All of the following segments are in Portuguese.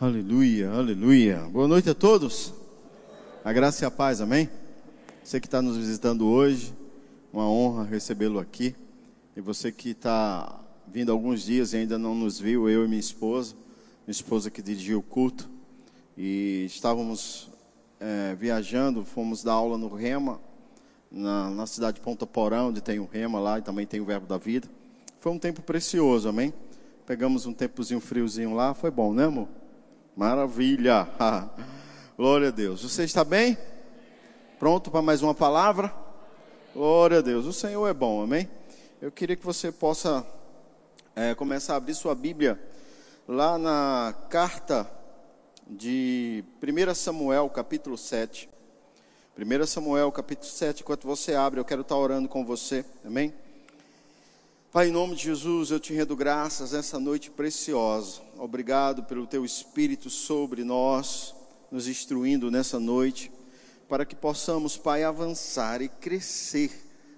Aleluia, aleluia. Boa noite a todos. A graça e a paz, amém? Você que está nos visitando hoje, uma honra recebê-lo aqui. E você que está vindo alguns dias e ainda não nos viu, eu e minha esposa, minha esposa que dirigiu o culto, e estávamos é, viajando, fomos dar aula no Rema, na, na cidade de Ponta Porão, onde tem o Rema lá e também tem o Verbo da Vida. Foi um tempo precioso, amém? Pegamos um tempozinho friozinho lá, foi bom, né, amor? Maravilha! Glória a Deus. Você está bem? Pronto para mais uma palavra? Glória a Deus. O Senhor é bom, amém? Eu queria que você possa é, começar a abrir sua Bíblia lá na carta de 1 Samuel, capítulo 7. 1 Samuel, capítulo 7. Enquanto você abre, eu quero estar orando com você, amém? Pai, em nome de Jesus, eu te rendo graças essa noite preciosa. Obrigado pelo teu Espírito sobre nós, nos instruindo nessa noite, para que possamos, Pai, avançar e crescer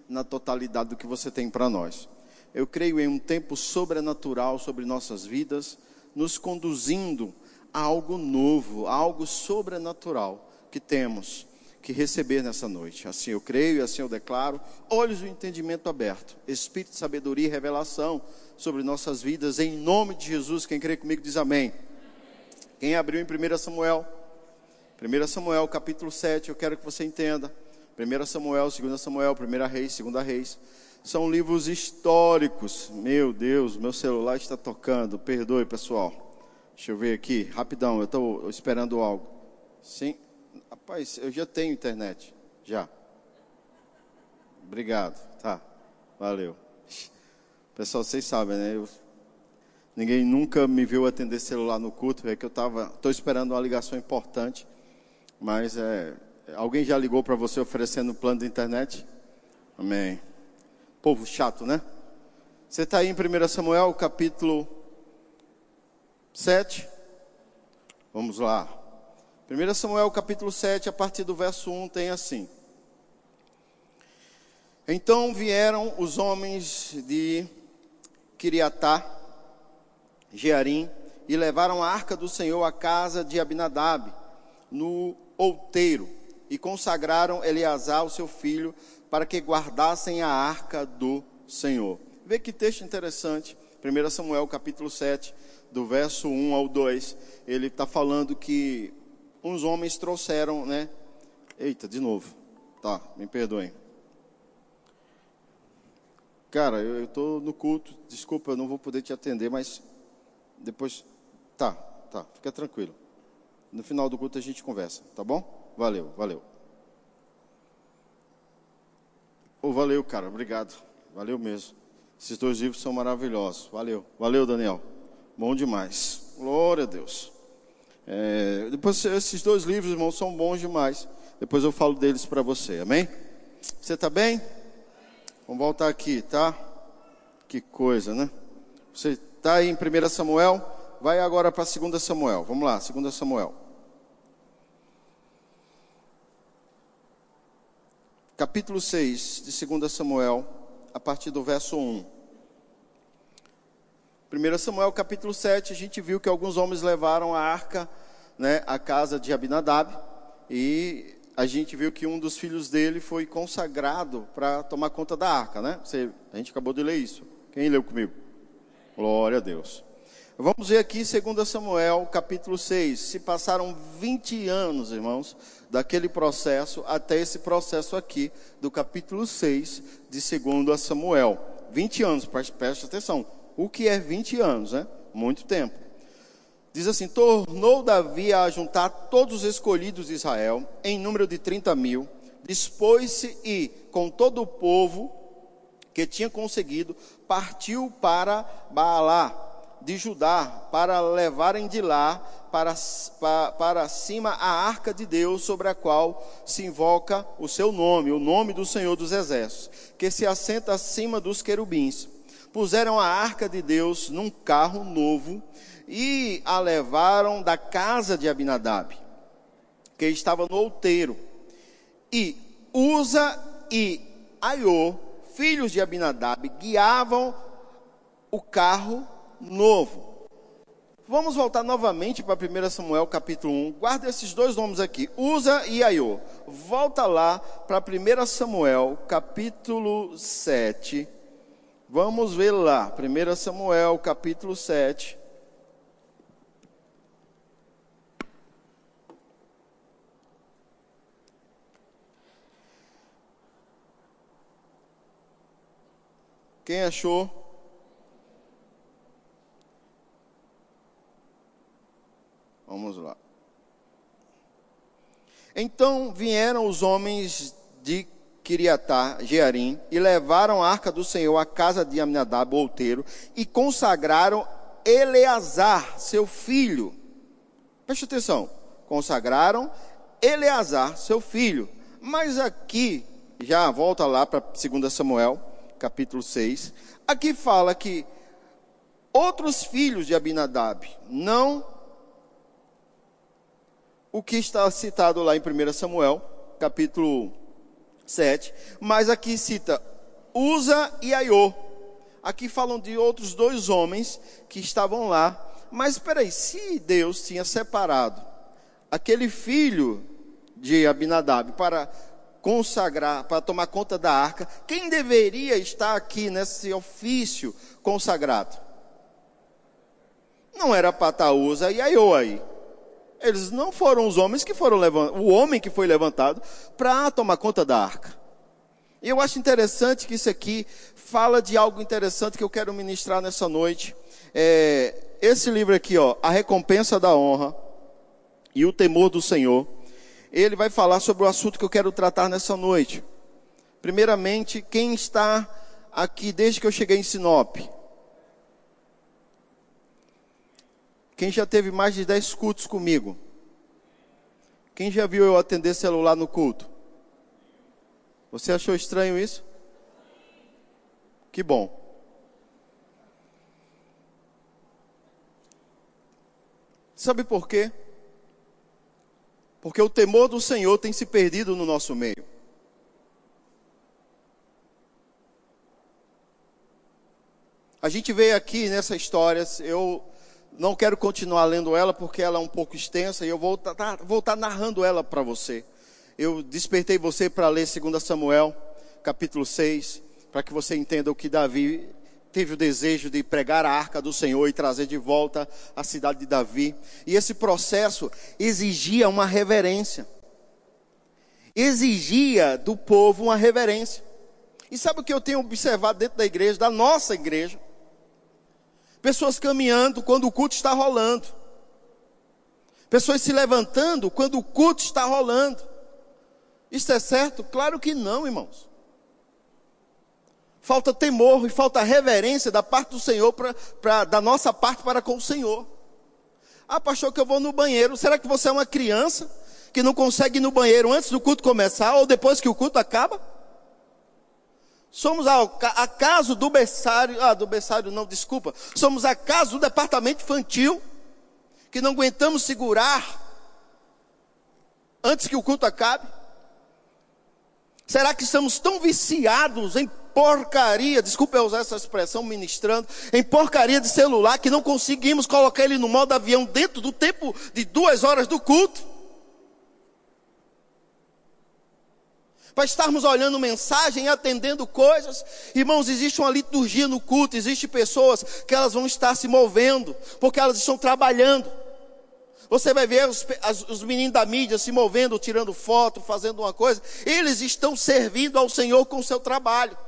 na totalidade do que você tem para nós. Eu creio em um tempo sobrenatural sobre nossas vidas, nos conduzindo a algo novo, a algo sobrenatural que temos que receber nessa noite. Assim eu creio e assim eu declaro. Olhos do entendimento aberto, espírito de sabedoria e revelação sobre nossas vidas, em nome de Jesus. Quem crê comigo diz amém. Quem abriu em 1 Samuel, 1 Samuel capítulo 7, eu quero que você entenda. 1 Samuel, 2 Samuel, 1 Reis, 2 Reis. São livros históricos. Meu Deus, meu celular está tocando. Perdoe, pessoal. Deixa eu ver aqui, rapidão, eu estou esperando algo. Sim. Rapaz, eu já tenho internet. Já. Obrigado. Tá. Valeu. Pessoal, vocês sabem, né? Eu, ninguém nunca me viu atender celular no culto. É que eu estava. Estou esperando uma ligação importante. Mas é. Alguém já ligou para você oferecendo plano de internet? Amém. Povo chato, né? Você está aí em 1 Samuel, capítulo 7. Vamos lá. 1 Samuel capítulo 7, a partir do verso 1, tem assim. Então vieram os homens de Kiriatá, Jearim, e levaram a arca do Senhor à casa de Abinadab, no outeiro, e consagraram Eleazar, o seu filho, para que guardassem a arca do Senhor. Vê que texto interessante, 1 Samuel capítulo 7, do verso 1 ao 2, ele está falando que uns homens trouxeram, né? Eita, de novo. Tá, me perdoem. Cara, eu estou no culto, desculpa, eu não vou poder te atender, mas depois. Tá, tá, fica tranquilo. No final do culto a gente conversa, tá bom? Valeu, valeu. Oh, valeu, cara, obrigado. Valeu mesmo. Esses dois livros são maravilhosos. Valeu, valeu, Daniel. Bom demais. Glória a Deus. É, depois, esses dois livros, irmãos, são bons demais. Depois eu falo deles para você, amém? Você está bem? Vamos voltar aqui, tá? Que coisa, né? Você está aí em 1 Samuel? Vai agora para 2 Samuel. Vamos lá, 2 Samuel. Capítulo 6 de 2 Samuel, a partir do verso 1. 1 Samuel capítulo 7, a gente viu que alguns homens levaram a arca né, à casa de Abinadab e a gente viu que um dos filhos dele foi consagrado para tomar conta da arca, né? Você, a gente acabou de ler isso. Quem leu comigo? Glória a Deus. Vamos ver aqui 2 Samuel capítulo 6. Se passaram 20 anos, irmãos, daquele processo até esse processo aqui, do capítulo 6 de 2 Samuel. 20 anos, preste atenção o que é 20 anos, né? Muito tempo. Diz assim: tornou Davi a juntar todos os escolhidos de Israel, em número de 30 mil, dispôs-se e, com todo o povo que tinha conseguido, partiu para Baalá de Judá, para levarem de lá para, para, para cima a arca de Deus, sobre a qual se invoca o seu nome, o nome do Senhor dos Exércitos, que se assenta acima dos querubins puseram a arca de Deus num carro novo e a levaram da casa de Abinadab, que estava no outeiro. E Uza e Aiô, filhos de Abinadab, guiavam o carro novo. Vamos voltar novamente para 1 Samuel capítulo 1. Guarda esses dois nomes aqui, Usa e Aiô. Volta lá para 1 Samuel capítulo 7. Vamos ver lá, 1 Samuel capítulo 7. Quem achou? Vamos lá. Então vieram os homens de Kiriatá, Jearim, e levaram a arca do Senhor à casa de Aminadab, outeiro, e consagraram Eleazar, seu filho. Preste atenção. Consagraram Eleazar, seu filho. Mas aqui, já volta lá para 2 Samuel, capítulo 6. Aqui fala que outros filhos de Abinadab, não o que está citado lá em 1 Samuel, capítulo 7, mas aqui cita Usa e Aiô. Aqui falam de outros dois homens que estavam lá. Mas espera aí, se Deus tinha separado aquele filho de Abinadab para consagrar, para tomar conta da arca, quem deveria estar aqui nesse ofício consagrado? Não era Pataúza e Aiô aí. Eles não foram os homens que foram levantados, o homem que foi levantado para tomar conta da arca. E eu acho interessante que isso aqui fala de algo interessante que eu quero ministrar nessa noite. É, esse livro aqui, ó, A Recompensa da Honra e o Temor do Senhor, ele vai falar sobre o assunto que eu quero tratar nessa noite. Primeiramente, quem está aqui desde que eu cheguei em Sinop? Quem já teve mais de 10 cultos comigo? Quem já viu eu atender celular no culto? Você achou estranho isso? Que bom. Sabe por quê? Porque o temor do Senhor tem se perdido no nosso meio. A gente vê aqui nessa história, eu não quero continuar lendo ela porque ela é um pouco extensa e eu vou estar tá, vou tá narrando ela para você. Eu despertei você para ler 2 Samuel, capítulo 6, para que você entenda o que Davi teve o desejo de pregar a arca do Senhor e trazer de volta a cidade de Davi. E esse processo exigia uma reverência. Exigia do povo uma reverência. E sabe o que eu tenho observado dentro da igreja, da nossa igreja? Pessoas caminhando quando o culto está rolando. Pessoas se levantando quando o culto está rolando. Isso é certo? Claro que não, irmãos. Falta temor e falta reverência da parte do Senhor, pra, pra, da nossa parte para com o Senhor. Ah, pastor, que eu vou no banheiro. Será que você é uma criança que não consegue ir no banheiro antes do culto começar ou depois que o culto acaba? Somos acaso do berçário, ah, do berçário não, desculpa. Somos acaso do departamento infantil, que não aguentamos segurar antes que o culto acabe? Será que estamos tão viciados em porcaria, desculpa eu usar essa expressão ministrando, em porcaria de celular que não conseguimos colocar ele no modo avião dentro do tempo de duas horas do culto? Para estarmos olhando mensagem atendendo coisas. Irmãos, existe uma liturgia no culto, existe pessoas que elas vão estar se movendo, porque elas estão trabalhando. Você vai ver os, as, os meninos da mídia se movendo, tirando foto, fazendo uma coisa. Eles estão servindo ao Senhor com o seu trabalho.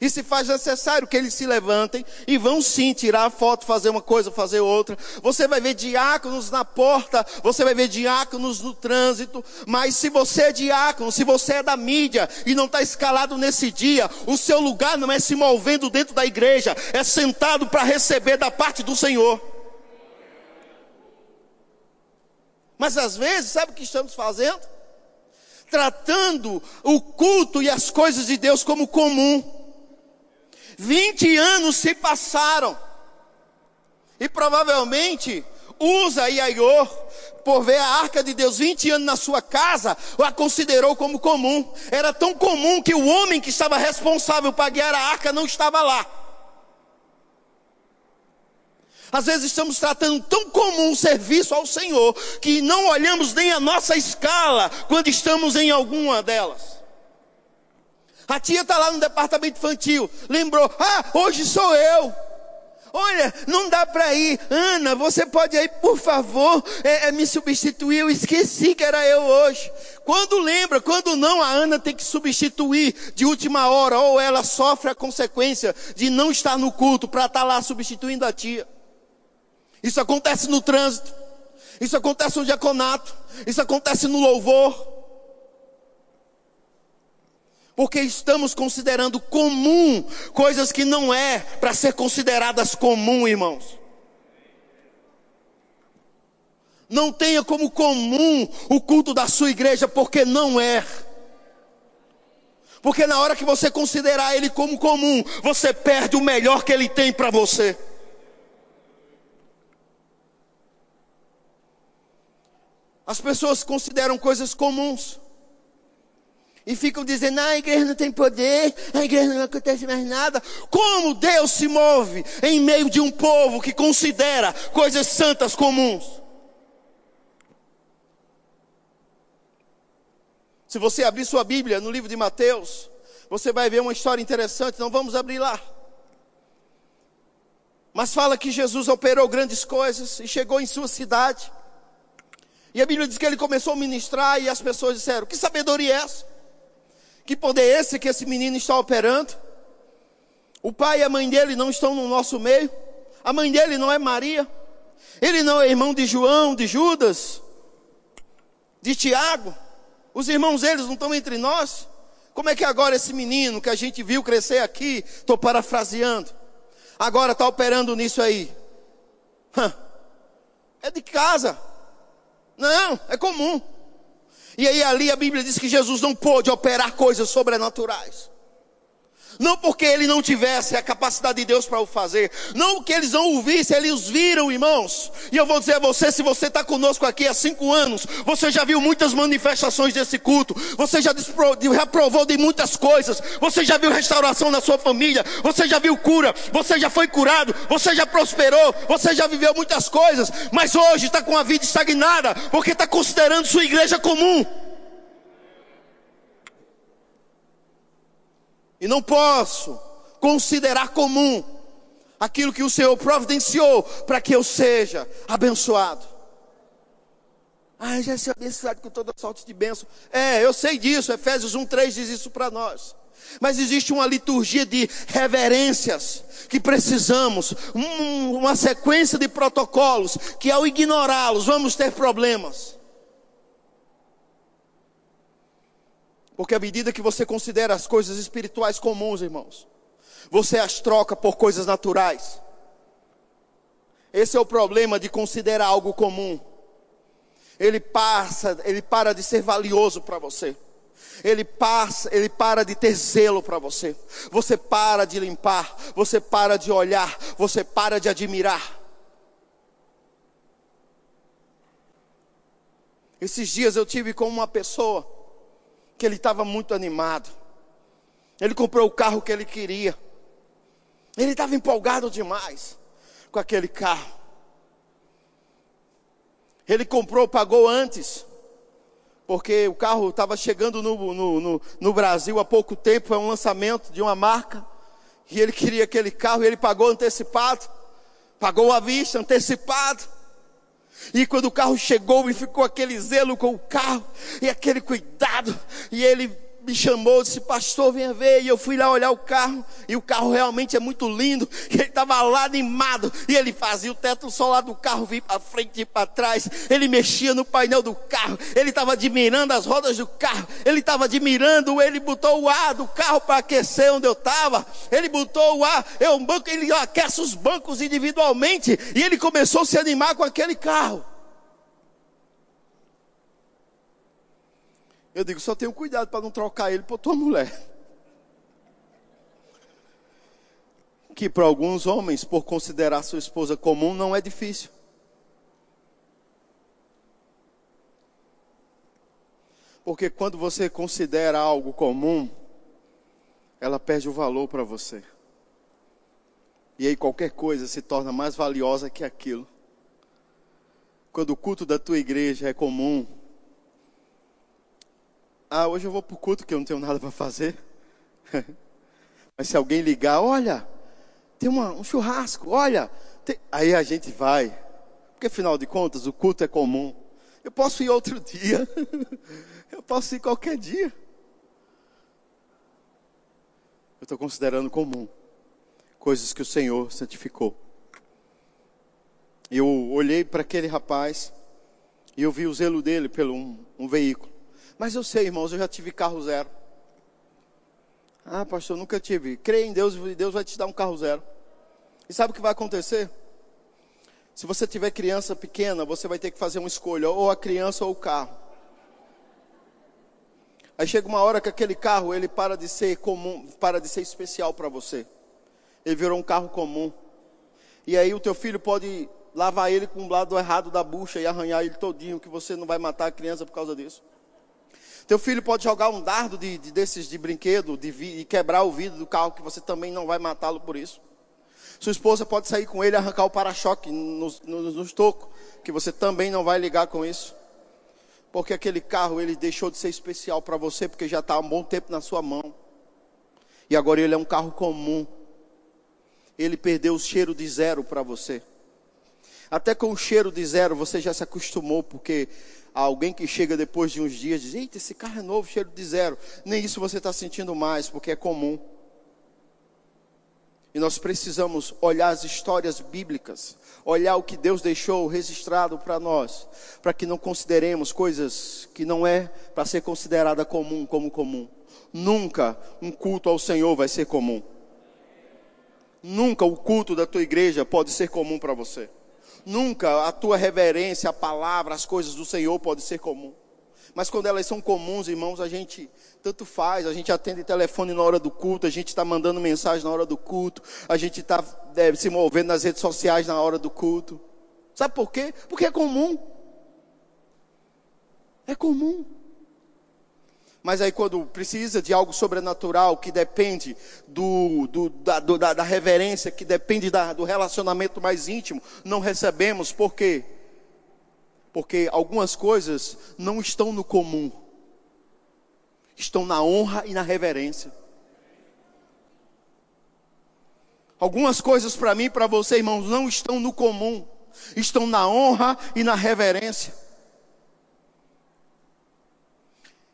E se faz necessário que eles se levantem e vão sim tirar a foto, fazer uma coisa, fazer outra. Você vai ver diáconos na porta, você vai ver diáconos no trânsito. Mas se você é diácono, se você é da mídia e não está escalado nesse dia, o seu lugar não é se movendo dentro da igreja, é sentado para receber da parte do Senhor. Mas às vezes, sabe o que estamos fazendo? Tratando o culto e as coisas de Deus como comum. 20 anos se passaram. E provavelmente Usa e Aior, por ver a arca de Deus 20 anos na sua casa, a considerou como comum. Era tão comum que o homem que estava responsável para guiar a arca não estava lá. Às vezes estamos tratando tão comum o serviço ao Senhor que não olhamos nem a nossa escala quando estamos em alguma delas. A tia está lá no departamento infantil, lembrou: ah, hoje sou eu. Olha, não dá para ir. Ana, você pode ir, por favor, é, é, me substituir. Eu esqueci que era eu hoje. Quando lembra, quando não, a Ana tem que substituir de última hora, ou ela sofre a consequência de não estar no culto para estar tá lá substituindo a tia. Isso acontece no trânsito, isso acontece no diaconato, isso acontece no louvor. Porque estamos considerando comum coisas que não é para ser consideradas comum, irmãos. Não tenha como comum o culto da sua igreja, porque não é. Porque na hora que você considerar ele como comum, você perde o melhor que ele tem para você. As pessoas consideram coisas comuns. E ficam dizendo, ah, a igreja não tem poder, a igreja não acontece mais nada. Como Deus se move em meio de um povo que considera coisas santas comuns? Se você abrir sua Bíblia no livro de Mateus, você vai ver uma história interessante, não vamos abrir lá. Mas fala que Jesus operou grandes coisas e chegou em sua cidade. E a Bíblia diz que ele começou a ministrar e as pessoas disseram: Que sabedoria é essa? Que poder é esse que esse menino está operando? O pai e a mãe dele não estão no nosso meio. A mãe dele não é Maria. Ele não é irmão de João, de Judas, de Tiago. Os irmãos deles não estão entre nós. Como é que agora esse menino que a gente viu crescer aqui, estou parafraseando, agora está operando nisso aí? É de casa. Não, é comum. E aí ali a Bíblia diz que Jesus não pôde operar coisas sobrenaturais. Não porque ele não tivesse a capacidade de Deus para o fazer. Não porque eles não o vissem, eles viram, irmãos. E eu vou dizer a você, se você está conosco aqui há cinco anos, você já viu muitas manifestações desse culto. Você já reprovou de muitas coisas. Você já viu restauração na sua família. Você já viu cura. Você já foi curado. Você já prosperou. Você já viveu muitas coisas. Mas hoje está com a vida estagnada. Porque está considerando sua igreja comum. E não posso considerar comum aquilo que o Senhor providenciou para que eu seja abençoado. Ah, já sou abençoado com toda sorte de bênção. É, eu sei disso. Efésios 1,3 diz isso para nós. Mas existe uma liturgia de reverências que precisamos, um, uma sequência de protocolos que ao ignorá-los vamos ter problemas. Porque à medida que você considera as coisas espirituais comuns, irmãos, você as troca por coisas naturais. Esse é o problema de considerar algo comum. Ele passa, ele para de ser valioso para você. Ele passa, ele para de ter zelo para você. Você para de limpar, você para de olhar, você para de admirar. Esses dias eu tive com uma pessoa que ele estava muito animado. Ele comprou o carro que ele queria. Ele estava empolgado demais com aquele carro. Ele comprou, pagou antes, porque o carro estava chegando no, no, no, no, Brasil há pouco tempo, foi um lançamento de uma marca, e ele queria aquele carro, e ele pagou antecipado, pagou à vista, antecipado. E quando o carro chegou e ficou aquele zelo com o carro e aquele cuidado, e ele me chamou, disse, pastor, venha ver. E eu fui lá olhar o carro, e o carro realmente é muito lindo. E ele estava lá animado, e ele fazia o teto solar do carro vir para frente e para trás. Ele mexia no painel do carro, ele estava admirando as rodas do carro, ele estava admirando, ele botou o ar do carro para aquecer onde eu estava. Ele botou o ar, é um banco, ele aquece os bancos individualmente, e ele começou a se animar com aquele carro. Eu digo, só tenho cuidado para não trocar ele por tua mulher. Que para alguns homens, por considerar sua esposa comum, não é difícil. Porque quando você considera algo comum, ela perde o valor para você. E aí qualquer coisa se torna mais valiosa que aquilo. Quando o culto da tua igreja é comum. Ah, hoje eu vou para o culto que eu não tenho nada para fazer. Mas se alguém ligar, olha, tem uma, um churrasco, olha, tem... aí a gente vai. Porque afinal de contas o culto é comum. Eu posso ir outro dia. eu posso ir qualquer dia. Eu estou considerando comum coisas que o Senhor santificou. Eu olhei para aquele rapaz e eu vi o zelo dele pelo um, um veículo. Mas eu sei, irmãos, eu já tive carro zero. Ah, pastor, nunca tive. Creia em Deus e Deus vai te dar um carro zero. E sabe o que vai acontecer? Se você tiver criança pequena, você vai ter que fazer uma escolha, ou a criança ou o carro. Aí chega uma hora que aquele carro, ele para de ser comum, para de ser especial para você. Ele virou um carro comum. E aí o teu filho pode lavar ele com o lado errado da bucha e arranhar ele todinho, que você não vai matar a criança por causa disso. Teu filho pode jogar um dardo de, de desses de brinquedo de vi, e quebrar o vidro do carro, que você também não vai matá-lo por isso. Sua esposa pode sair com ele e arrancar o para-choque nos, nos, nos tocos, que você também não vai ligar com isso. Porque aquele carro ele deixou de ser especial para você, porque já está há um bom tempo na sua mão. E agora ele é um carro comum. Ele perdeu o cheiro de zero para você. Até com o cheiro de zero você já se acostumou, porque alguém que chega depois de uns dias diz: Eita, esse carro é novo, cheiro de zero. Nem isso você está sentindo mais, porque é comum. E nós precisamos olhar as histórias bíblicas, olhar o que Deus deixou registrado para nós, para que não consideremos coisas que não é para ser considerada comum como comum. Nunca um culto ao Senhor vai ser comum. Nunca o culto da tua igreja pode ser comum para você. Nunca a tua reverência, a palavra, as coisas do Senhor pode ser comum. Mas quando elas são comuns, irmãos, a gente tanto faz, a gente atende telefone na hora do culto, a gente está mandando mensagem na hora do culto, a gente está é, se movendo nas redes sociais na hora do culto. Sabe por quê? Porque é comum. É comum. Mas aí quando precisa de algo sobrenatural que depende do, do, da, do, da, da, reverência, que depende da, do relacionamento mais íntimo, não recebemos. Por quê? Porque algumas coisas não estão no comum. Estão na honra e na reverência. Algumas coisas para mim e para você, irmãos, não estão no comum. Estão na honra e na reverência.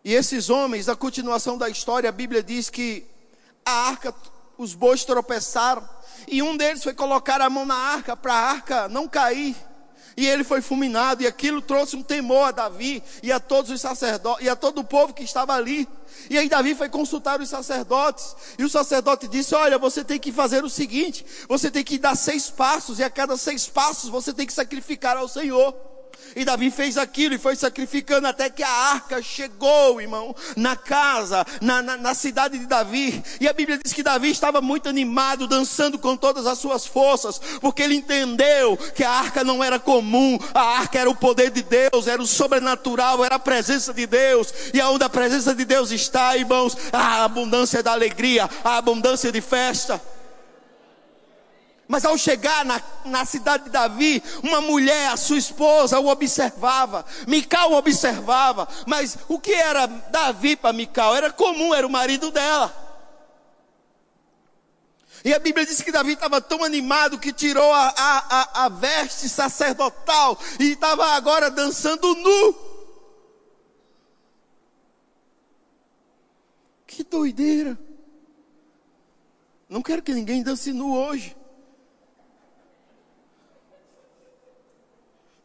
E esses homens, a continuação da história, a Bíblia diz que a arca, os bois tropeçaram, e um deles foi colocar a mão na arca para a arca não cair. E ele foi fulminado, e aquilo trouxe um temor a Davi e a todos os sacerdotes, e a todo o povo que estava ali. E aí Davi foi consultar os sacerdotes, e o sacerdote disse: Olha, você tem que fazer o seguinte: você tem que dar seis passos, e a cada seis passos você tem que sacrificar ao Senhor. E Davi fez aquilo e foi sacrificando até que a arca chegou, irmão, na casa, na, na, na, cidade de Davi. E a Bíblia diz que Davi estava muito animado, dançando com todas as suas forças, porque ele entendeu que a arca não era comum, a arca era o poder de Deus, era o sobrenatural, era a presença de Deus. E aonde a presença de Deus está, irmãos, a abundância da alegria, a abundância de festa. Mas ao chegar na, na cidade de Davi, uma mulher, a sua esposa, o observava. Mical observava. Mas o que era Davi para Mical? Era comum, era o marido dela. E a Bíblia diz que Davi estava tão animado que tirou a, a, a veste sacerdotal e estava agora dançando nu. Que doideira. Não quero que ninguém dance nu hoje.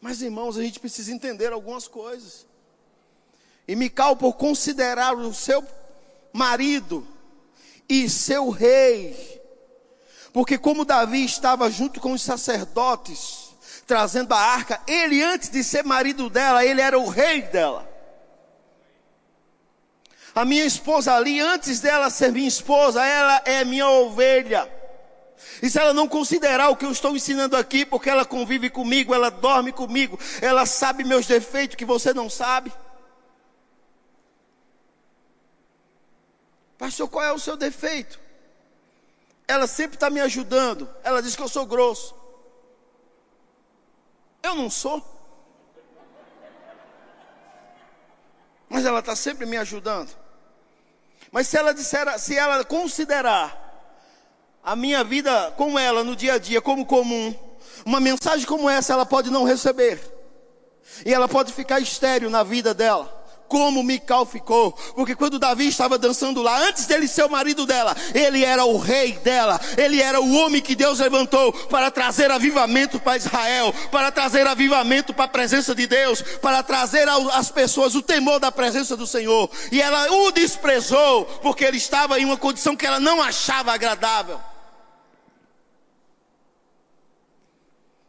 Mas irmãos, a gente precisa entender algumas coisas. E Mical, por considerar o seu marido e seu rei, porque como Davi estava junto com os sacerdotes, trazendo a arca, ele antes de ser marido dela, ele era o rei dela. A minha esposa ali, antes dela ser minha esposa, ela é minha ovelha. E se ela não considerar o que eu estou ensinando aqui, porque ela convive comigo, ela dorme comigo, ela sabe meus defeitos que você não sabe. Pastor, qual é o seu defeito? ela sempre está me ajudando. Ela diz que eu sou grosso. Eu não sou. Mas ela está sempre me ajudando. Mas se ela disser, se ela considerar a minha vida com ela no dia a dia como comum, uma mensagem como essa ela pode não receber. E ela pode ficar estéreo na vida dela como Mical ficou, porque quando Davi estava dançando lá, antes dele ser o marido dela, ele era o rei dela, ele era o homem que Deus levantou para trazer avivamento para Israel, para trazer avivamento para a presença de Deus, para trazer às pessoas o temor da presença do Senhor, e ela o desprezou, porque ele estava em uma condição que ela não achava agradável.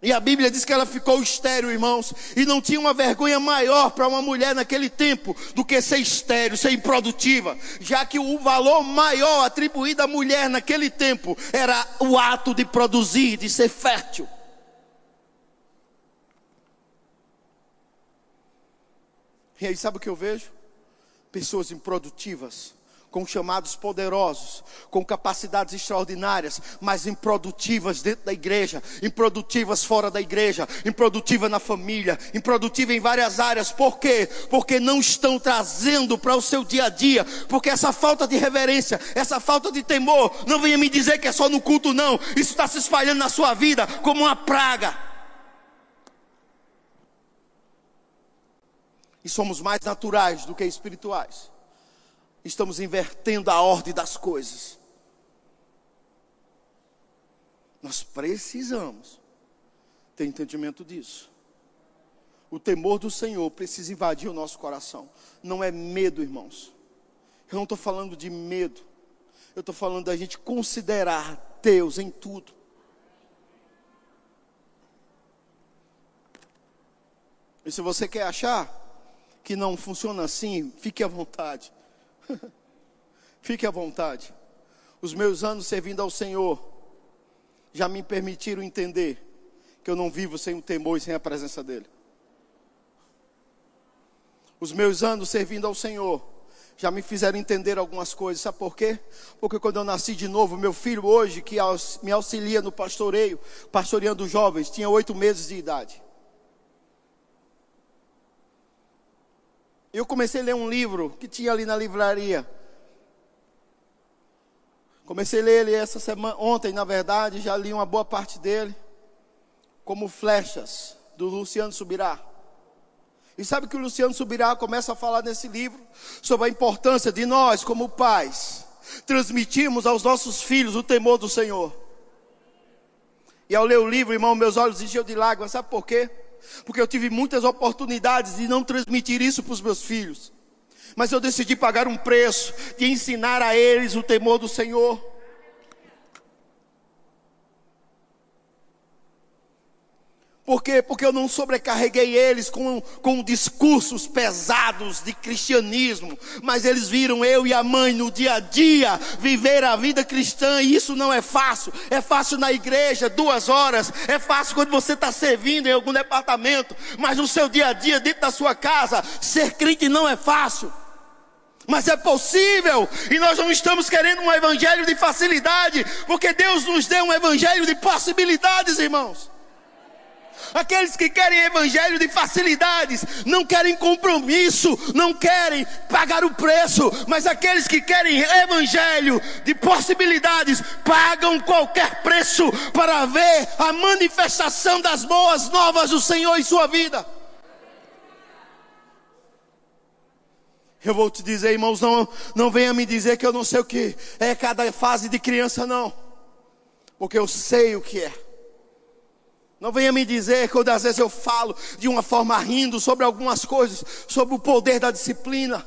E a Bíblia diz que ela ficou estéreo, irmãos, e não tinha uma vergonha maior para uma mulher naquele tempo do que ser estéreo, ser improdutiva, já que o valor maior atribuído à mulher naquele tempo era o ato de produzir, de ser fértil. E aí, sabe o que eu vejo? Pessoas improdutivas com chamados poderosos, com capacidades extraordinárias, mas improdutivas dentro da igreja, improdutivas fora da igreja, improdutiva na família, improdutiva em várias áreas. Por quê? Porque não estão trazendo para o seu dia a dia, porque essa falta de reverência, essa falta de temor, não venha me dizer que é só no culto, não. Isso está se espalhando na sua vida como uma praga. E somos mais naturais do que espirituais estamos invertendo a ordem das coisas. Nós precisamos ter entendimento disso. O temor do Senhor precisa invadir o nosso coração. Não é medo, irmãos. Eu não estou falando de medo. Eu estou falando da gente considerar Deus em tudo. E se você quer achar que não funciona assim, fique à vontade. Fique à vontade. Os meus anos servindo ao Senhor já me permitiram entender que eu não vivo sem o temor e sem a presença dEle. Os meus anos servindo ao Senhor já me fizeram entender algumas coisas. Sabe por quê? Porque quando eu nasci de novo, meu filho hoje, que me auxilia no pastoreio, pastoreando jovens, tinha oito meses de idade. Eu comecei a ler um livro que tinha ali na livraria. Comecei a ler ele essa semana, ontem, na verdade, já li uma boa parte dele, como Flechas, do Luciano Subirá. E sabe que o Luciano Subirá começa a falar nesse livro sobre a importância de nós, como pais, transmitirmos aos nossos filhos o temor do Senhor. E ao ler o livro, irmão, meus olhos encheu de lágrimas, sabe por quê? Porque eu tive muitas oportunidades de não transmitir isso para os meus filhos. Mas eu decidi pagar um preço de ensinar a eles o temor do Senhor. Por quê? Porque eu não sobrecarreguei eles com, com discursos pesados de cristianismo, mas eles viram eu e a mãe no dia a dia viver a vida cristã, e isso não é fácil. É fácil na igreja, duas horas, é fácil quando você está servindo em algum departamento, mas no seu dia a dia, dentro da sua casa, ser crente não é fácil. Mas é possível, e nós não estamos querendo um evangelho de facilidade, porque Deus nos deu um evangelho de possibilidades, irmãos. Aqueles que querem evangelho de facilidades, não querem compromisso, não querem pagar o preço, mas aqueles que querem evangelho de possibilidades, pagam qualquer preço para ver a manifestação das boas novas do Senhor em sua vida. Eu vou te dizer, irmãos, não, não venha me dizer que eu não sei o que é cada fase de criança, não. Porque eu sei o que é. Não venha me dizer, quando às vezes eu falo de uma forma rindo sobre algumas coisas, sobre o poder da disciplina.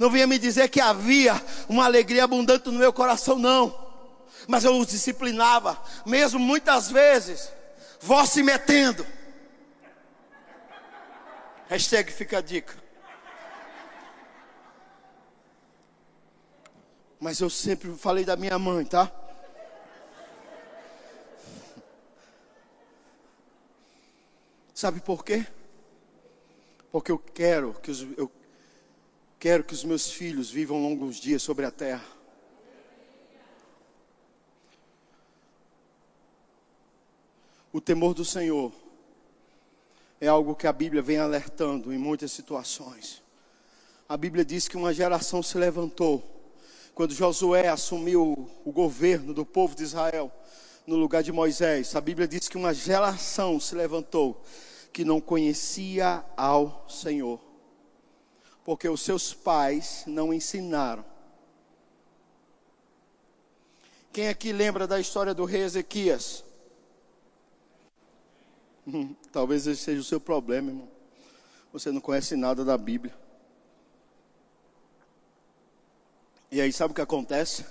Não venha me dizer que havia uma alegria abundante no meu coração, não. Mas eu os disciplinava, mesmo muitas vezes, vó se metendo. Hashtag fica a dica. Mas eu sempre falei da minha mãe, tá? Sabe por quê? Porque eu quero que os, eu quero que os meus filhos vivam longos dias sobre a terra. O temor do Senhor é algo que a Bíblia vem alertando em muitas situações. A Bíblia diz que uma geração se levantou quando Josué assumiu o governo do povo de Israel no lugar de Moisés. A Bíblia diz que uma geração se levantou que não conhecia ao Senhor, porque os seus pais não ensinaram. Quem aqui lembra da história do rei Ezequias? Talvez esse seja o seu problema, irmão. Você não conhece nada da Bíblia. E aí, sabe o que acontece?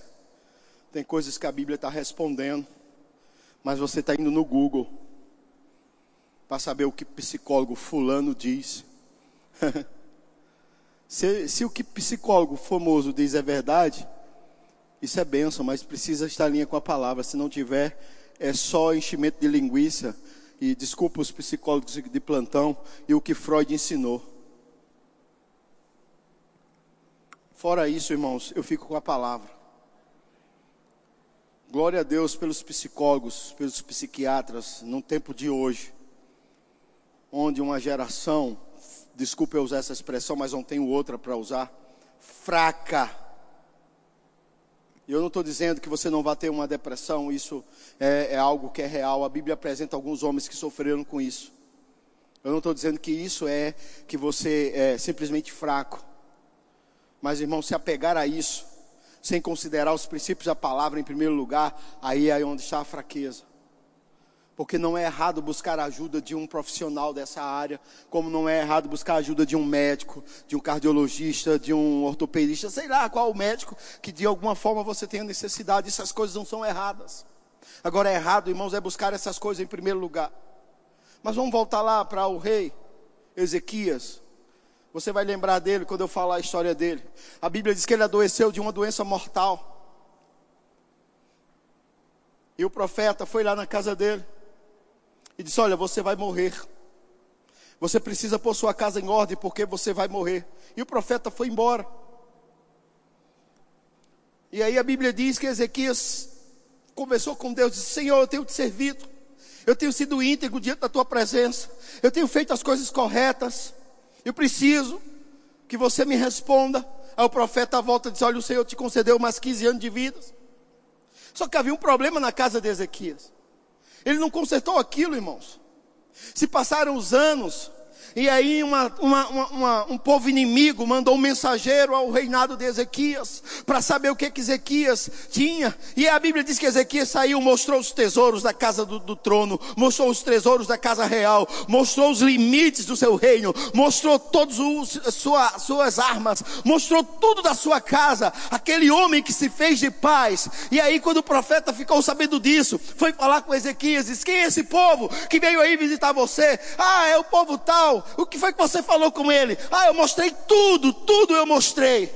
Tem coisas que a Bíblia está respondendo, mas você está indo no Google para saber o que psicólogo fulano diz. se, se o que psicólogo famoso diz é verdade, isso é benção, mas precisa estar em linha com a palavra. Se não tiver, é só enchimento de linguiça e desculpa os psicólogos de plantão e o que Freud ensinou. Fora isso, irmãos, eu fico com a palavra. Glória a Deus pelos psicólogos, pelos psiquiatras, num tempo de hoje, onde uma geração, desculpe eu usar essa expressão, mas não tenho outra para usar, fraca, e eu não estou dizendo que você não vai ter uma depressão, isso é, é, algo que é real. A Bíblia apresenta alguns homens que sofreram com isso. Eu não estou dizendo que isso é que você é simplesmente fraco. Mas, irmão, se apegar a isso, sem considerar os princípios da palavra em primeiro lugar, aí é onde está a fraqueza porque não é errado buscar a ajuda de um profissional dessa área, como não é errado buscar a ajuda de um médico, de um cardiologista, de um ortopedista, sei lá qual médico que de alguma forma você tenha necessidade, essas coisas não são erradas. Agora é errado, irmãos, é buscar essas coisas em primeiro lugar. Mas vamos voltar lá para o rei Ezequias. Você vai lembrar dele quando eu falar a história dele. A Bíblia diz que ele adoeceu de uma doença mortal. E o profeta foi lá na casa dele e disse: Olha, você vai morrer. Você precisa pôr sua casa em ordem porque você vai morrer. E o profeta foi embora. E aí a Bíblia diz que Ezequias conversou com Deus e disse: Senhor, eu tenho te servido. Eu tenho sido íntegro diante da tua presença. Eu tenho feito as coisas corretas. Eu preciso que você me responda. Aí o profeta volta e diz: Olha, o Senhor te concedeu mais 15 anos de vida. Só que havia um problema na casa de Ezequias. Ele não consertou aquilo, irmãos. Se passaram os anos, e aí uma, uma, uma, um povo inimigo mandou um mensageiro ao reinado de Ezequias para saber o que, que Ezequias tinha. E a Bíblia diz que Ezequias saiu, mostrou os tesouros da casa do, do trono, mostrou os tesouros da casa real, mostrou os limites do seu reino, mostrou todas sua, suas armas, mostrou tudo da sua casa. Aquele homem que se fez de paz. E aí, quando o profeta ficou sabendo disso, foi falar com Ezequias: disse, Quem é esse povo que veio aí visitar você? Ah, é o povo tal o que foi que você falou com ele? Ah, eu mostrei tudo, tudo eu mostrei.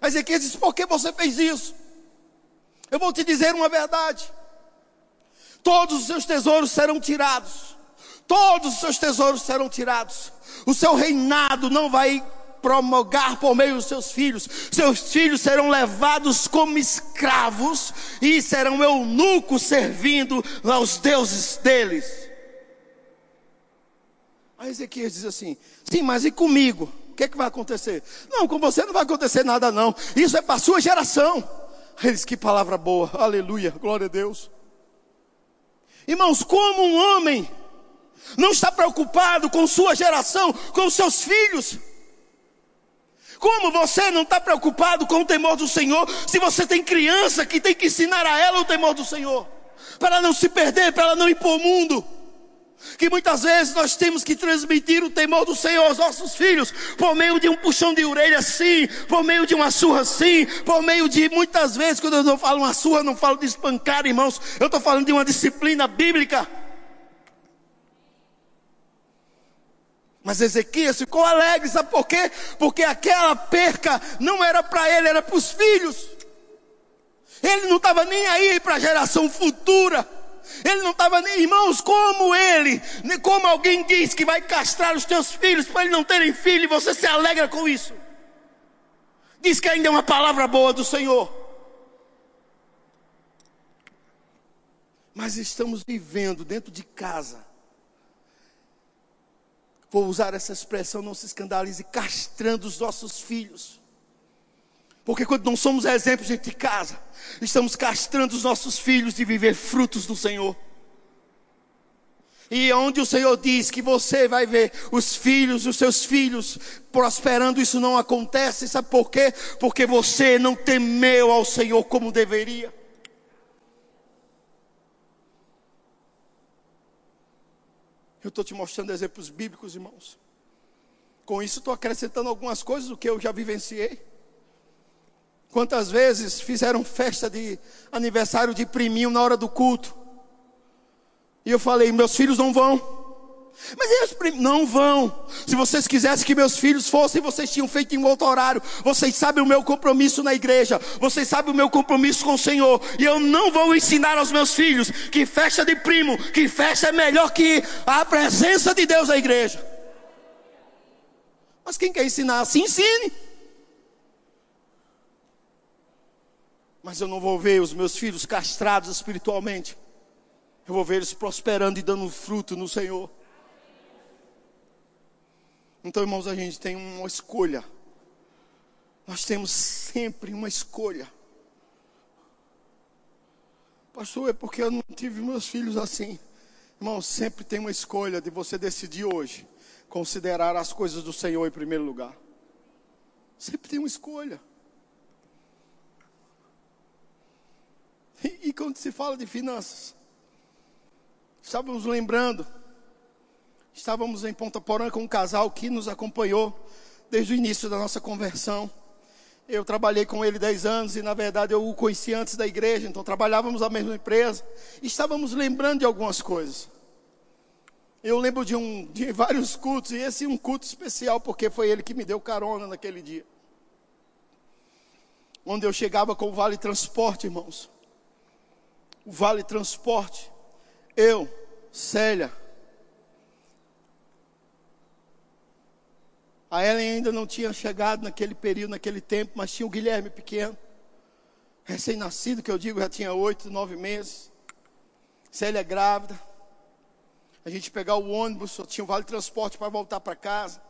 Aí Ezequiel disse: Por que você fez isso? Eu vou te dizer uma verdade. Todos os seus tesouros serão tirados. Todos os seus tesouros serão tirados. O seu reinado não vai promulgar por meio dos seus filhos. Seus filhos serão levados como escravos e serão eunucos servindo aos deuses deles. Aí Ezequias diz assim: sim, mas e comigo? O que, é que vai acontecer? Não, com você não vai acontecer nada, não. Isso é para a sua geração. Aí ele diz: que palavra boa, aleluia, glória a Deus. Irmãos, como um homem não está preocupado com sua geração, com seus filhos? Como você não está preocupado com o temor do Senhor, se você tem criança que tem que ensinar a ela o temor do Senhor, para ela não se perder, para ela não ir para o mundo? Que muitas vezes nós temos que transmitir o temor do Senhor aos nossos filhos, por meio de um puxão de orelha sim, por meio de uma surra sim, por meio de muitas vezes, quando eu falo uma surra, não falo de espancar, irmãos, eu estou falando de uma disciplina bíblica. Mas Ezequias ficou alegre, sabe por quê? Porque aquela perca não era para ele, era para os filhos. Ele não estava nem aí para a geração futura. Ele não estava nem, irmãos, como ele, como alguém diz que vai castrar os teus filhos para eles não terem filho e você se alegra com isso. Diz que ainda é uma palavra boa do Senhor. mas estamos vivendo dentro de casa. Vou usar essa expressão, não se escandalize, castrando os nossos filhos. Porque quando não somos exemplos dentro de casa, estamos castrando os nossos filhos de viver frutos do Senhor. E onde o Senhor diz que você vai ver os filhos, os seus filhos prosperando, isso não acontece, sabe por quê? Porque você não temeu ao Senhor como deveria. Eu estou te mostrando exemplos bíblicos, irmãos. Com isso, estou acrescentando algumas coisas do que eu já vivenciei. Quantas vezes fizeram festa de aniversário de priminho na hora do culto? E eu falei: meus filhos não vão. Mas eles não vão. Se vocês quisessem que meus filhos fossem, vocês tinham feito em outro horário. Vocês sabem o meu compromisso na igreja. Vocês sabem o meu compromisso com o Senhor. E eu não vou ensinar aos meus filhos que festa de primo, que festa é melhor que a presença de Deus na igreja. Mas quem quer ensinar assim, ensine. Mas eu não vou ver os meus filhos castrados espiritualmente. Eu vou ver eles prosperando e dando fruto no Senhor. Então, irmãos, a gente tem uma escolha. Nós temos sempre uma escolha. Pastor, é porque eu não tive meus filhos assim. Irmão, sempre tem uma escolha de você decidir hoje considerar as coisas do Senhor em primeiro lugar. Sempre tem uma escolha. E, e quando se fala de finanças, estávamos lembrando Estávamos em Ponta Porã com um casal que nos acompanhou desde o início da nossa conversão. Eu trabalhei com ele 10 anos e, na verdade, eu o conheci antes da igreja, então trabalhávamos na mesma empresa. Estávamos lembrando de algumas coisas. Eu lembro de, um, de vários cultos, e esse é um culto especial, porque foi ele que me deu carona naquele dia. Onde eu chegava com o Vale Transporte, irmãos. O Vale Transporte. Eu, Célia, A Ellen ainda não tinha chegado naquele período, naquele tempo, mas tinha o Guilherme pequeno. Recém-nascido, que eu digo, já tinha oito, nove meses. Célia grávida. A gente pegar o ônibus, só tinha o vale transporte para voltar para casa.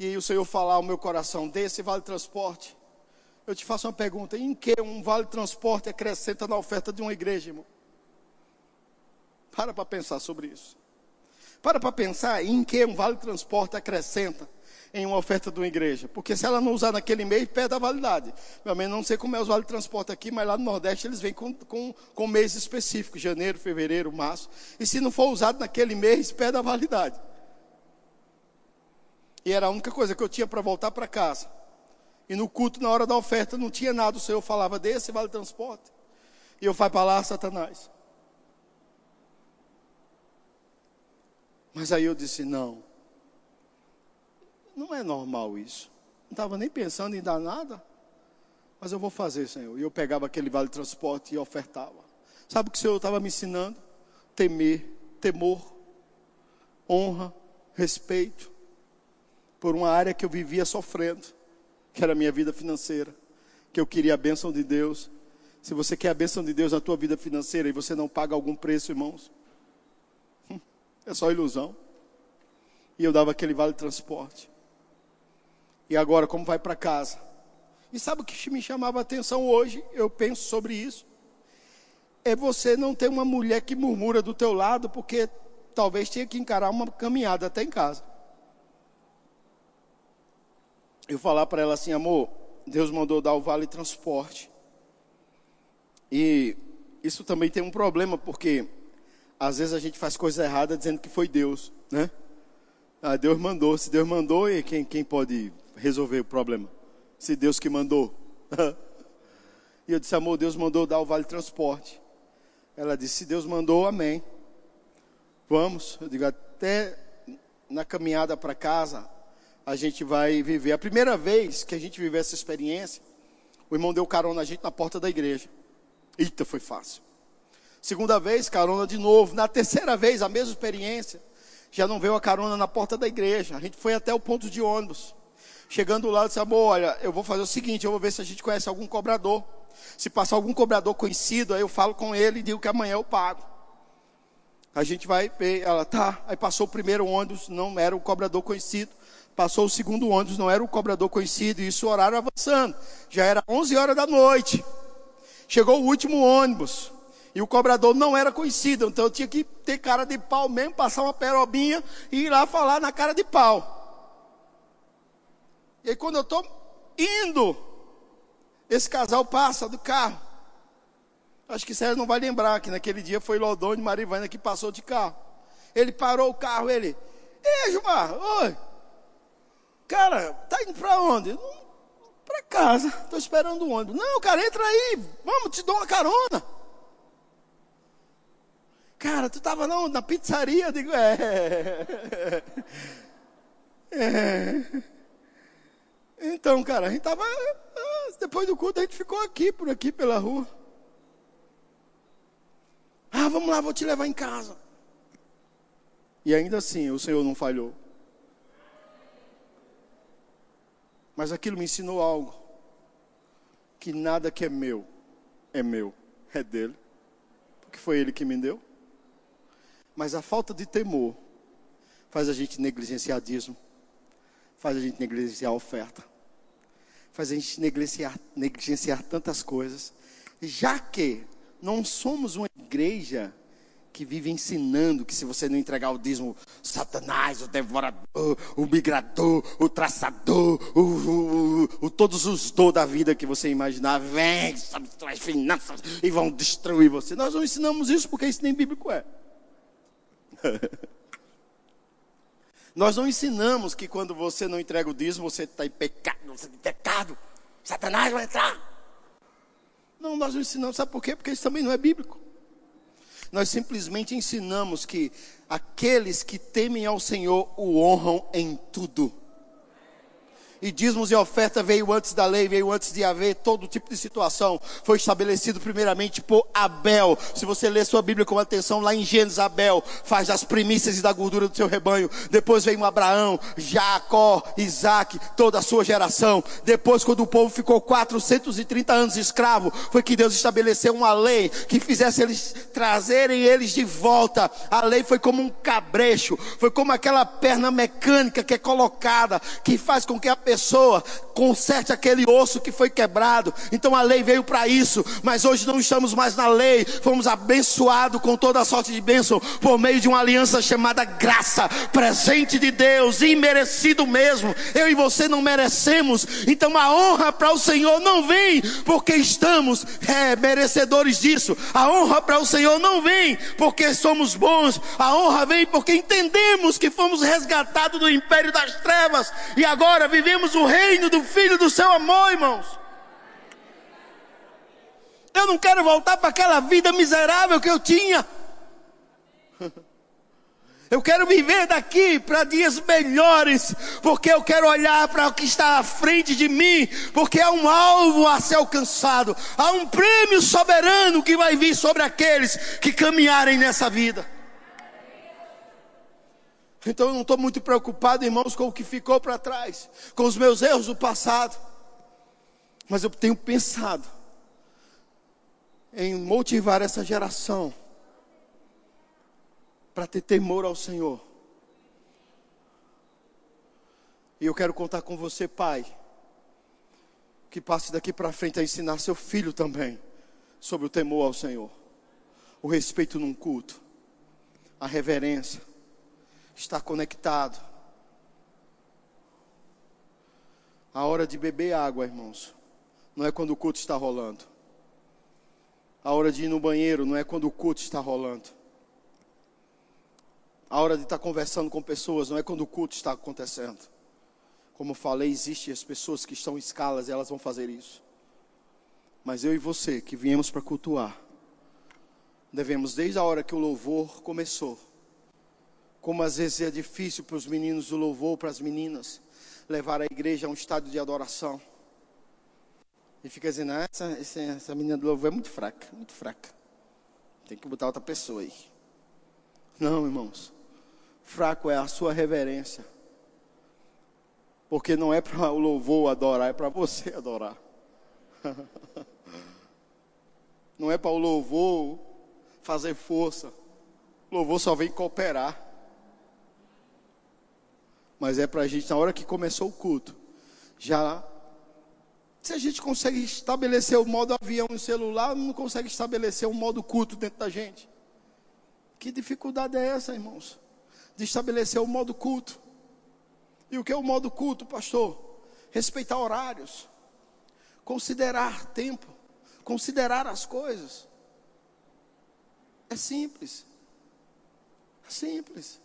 E aí o Senhor falar ao meu coração, desse vale transporte. Eu te faço uma pergunta, em que um vale transporte acrescenta na oferta de uma igreja, irmão? Para para pensar sobre isso. Para para pensar em que um vale transporte acrescenta em uma oferta de uma igreja. Porque se ela não usar naquele mês, perde a validade. Meu menos não sei como é os vale transporte aqui, mas lá no Nordeste eles vêm com, com, com mês específico, janeiro, fevereiro, março. E se não for usado naquele mês, perde a validade. E era a única coisa que eu tinha para voltar para casa. E no culto, na hora da oferta, não tinha nada. O Senhor falava desse vale transporte. E eu fui para lá, Satanás. Mas aí eu disse: não, não é normal isso. Não estava nem pensando em dar nada. Mas eu vou fazer, Senhor. E eu pegava aquele vale transporte e ofertava. Sabe o que o Senhor estava me ensinando? Temer, temor, honra, respeito por uma área que eu vivia sofrendo, que era a minha vida financeira, que eu queria a bênção de Deus. Se você quer a bênção de Deus na tua vida financeira e você não paga algum preço, irmãos, é só ilusão. E eu dava aquele vale transporte. E agora, como vai para casa? E sabe o que me chamava a atenção hoje? Eu penso sobre isso. É você não ter uma mulher que murmura do teu lado, porque talvez tenha que encarar uma caminhada até em casa. Eu falar para ela assim, amor, Deus mandou dar o vale transporte. E isso também tem um problema, porque às vezes a gente faz coisa errada dizendo que foi Deus, né? Ah, Deus mandou. Se Deus mandou, e quem, quem pode resolver o problema? Se Deus que mandou. e eu disse, amor, Deus mandou dar o vale transporte. Ela disse, se Deus mandou, amém. Vamos. Eu digo, até na caminhada para casa, a gente vai viver. A primeira vez que a gente viveu essa experiência, o irmão deu carona a gente na porta da igreja. Eita, foi fácil. Segunda vez, carona de novo. Na terceira vez, a mesma experiência. Já não veio a carona na porta da igreja. A gente foi até o ponto de ônibus. Chegando lá, eu disse, amor, olha, eu vou fazer o seguinte, eu vou ver se a gente conhece algum cobrador. Se passar algum cobrador conhecido, aí eu falo com ele e digo que amanhã eu pago. A gente vai ver, ela tá. Aí passou o primeiro ônibus, não era o cobrador conhecido. Passou o segundo ônibus, não era o cobrador conhecido. E isso horário avançando. Já era 11 horas da noite. Chegou o último ônibus. E o cobrador não era conhecido, então eu tinha que ter cara de pau mesmo, passar uma perobinha e ir lá falar na cara de pau. E aí quando eu estou indo, esse casal passa do carro. Acho que Sérgio não vai lembrar que naquele dia foi Lodônio e Marivana que passou de carro. Ele parou o carro, ele, Ei, Gilmar, oi. Cara, tá indo para onde? Para casa, estou esperando o ônibus. Não, cara, entra aí, vamos, te dou uma carona. Cara, tu estava não, na pizzaria? Eu digo, é. é. Então, cara, a gente estava. Ah, depois do culto, a gente ficou aqui, por aqui, pela rua. Ah, vamos lá, vou te levar em casa. E ainda assim, o Senhor não falhou. Mas aquilo me ensinou algo. Que nada que é meu é meu, é dele. Porque foi ele que me deu. Mas a falta de temor faz a gente negligenciar dízimo, faz a gente negligenciar oferta, faz a gente negligenciar, negligenciar tantas coisas, já que não somos uma igreja que vive ensinando que se você não entregar o dízimo, Satanás, o devorador, o migrador, o traçador, o, o, o, o todos os dor da vida que você imaginar, vem, sabe, traz finanças e vão destruir você. Nós não ensinamos isso porque isso nem bíblico é. Nós não ensinamos que quando você não entrega o dízimo, você está em pecado, você tem pecado. Satanás vai entrar. Não, nós não ensinamos. Sabe por quê? Porque isso também não é bíblico. Nós simplesmente ensinamos que aqueles que temem ao Senhor o honram em tudo e dízimos e oferta veio antes da lei, veio antes de haver todo tipo de situação. Foi estabelecido primeiramente por Abel. Se você ler sua Bíblia com atenção, lá em Gênesis, Abel faz das primícias e da gordura do seu rebanho. Depois veio Abraão, Jacó, Isaac, toda a sua geração. Depois, quando o povo ficou 430 anos escravo, foi que Deus estabeleceu uma lei que fizesse eles trazerem eles de volta. A lei foi como um cabrecho, foi como aquela perna mecânica que é colocada, que faz com que a pessoa conserte aquele osso que foi quebrado. Então a lei veio para isso, mas hoje não estamos mais na lei, fomos abençoados com toda a sorte de bênção por meio de uma aliança chamada graça, presente de Deus, imerecido mesmo. Eu e você não merecemos, então a honra para o Senhor não vem porque estamos é, merecedores disso. A honra para o Senhor não vem porque somos bons, a honra vem porque entendemos que fomos resgatados do império das trevas e agora vivemos o reino do Filho do seu amor, irmãos. Eu não quero voltar para aquela vida miserável que eu tinha. Eu quero viver daqui para dias melhores, porque eu quero olhar para o que está à frente de mim, porque há um alvo a ser alcançado, há um prêmio soberano que vai vir sobre aqueles que caminharem nessa vida. Então eu não estou muito preocupado, irmãos, com o que ficou para trás, com os meus erros do passado. Mas eu tenho pensado em motivar essa geração para ter temor ao Senhor. E eu quero contar com você, pai, que passe daqui para frente a ensinar seu filho também sobre o temor ao Senhor, o respeito num culto, a reverência estar conectado. A hora de beber água, irmãos, não é quando o culto está rolando. A hora de ir no banheiro não é quando o culto está rolando. A hora de estar conversando com pessoas não é quando o culto está acontecendo. Como falei, existem as pessoas que estão em escalas e elas vão fazer isso. Mas eu e você que viemos para cultuar, devemos, desde a hora que o louvor começou, como às vezes é difícil para os meninos do louvor, para as meninas, levar a igreja a um estado de adoração. E fica dizendo, ah, essa, essa, essa menina do louvor é muito fraca, muito fraca. Tem que botar outra pessoa aí. Não, irmãos. Fraco é a sua reverência. Porque não é para o louvor adorar, é para você adorar. Não é para o louvor fazer força. O louvor só vem cooperar. Mas é para a gente, na hora que começou o culto, já. Se a gente consegue estabelecer o modo avião no celular, não consegue estabelecer o modo culto dentro da gente. Que dificuldade é essa, irmãos? De estabelecer o modo culto. E o que é o modo culto, pastor? Respeitar horários, considerar tempo, considerar as coisas. É simples. É simples.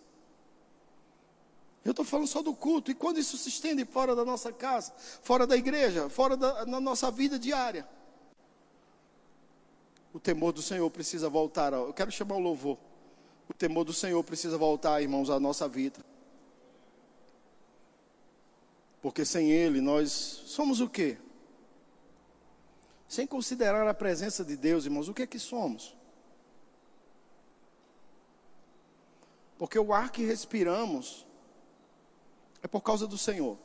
Eu estou falando só do culto. E quando isso se estende fora da nossa casa, fora da igreja, fora da nossa vida diária? O temor do Senhor precisa voltar. Eu quero chamar o louvor. O temor do Senhor precisa voltar, irmãos, à nossa vida. Porque sem Ele nós somos o quê? Sem considerar a presença de Deus, irmãos, o que é que somos? Porque o ar que respiramos é por causa do Senhor.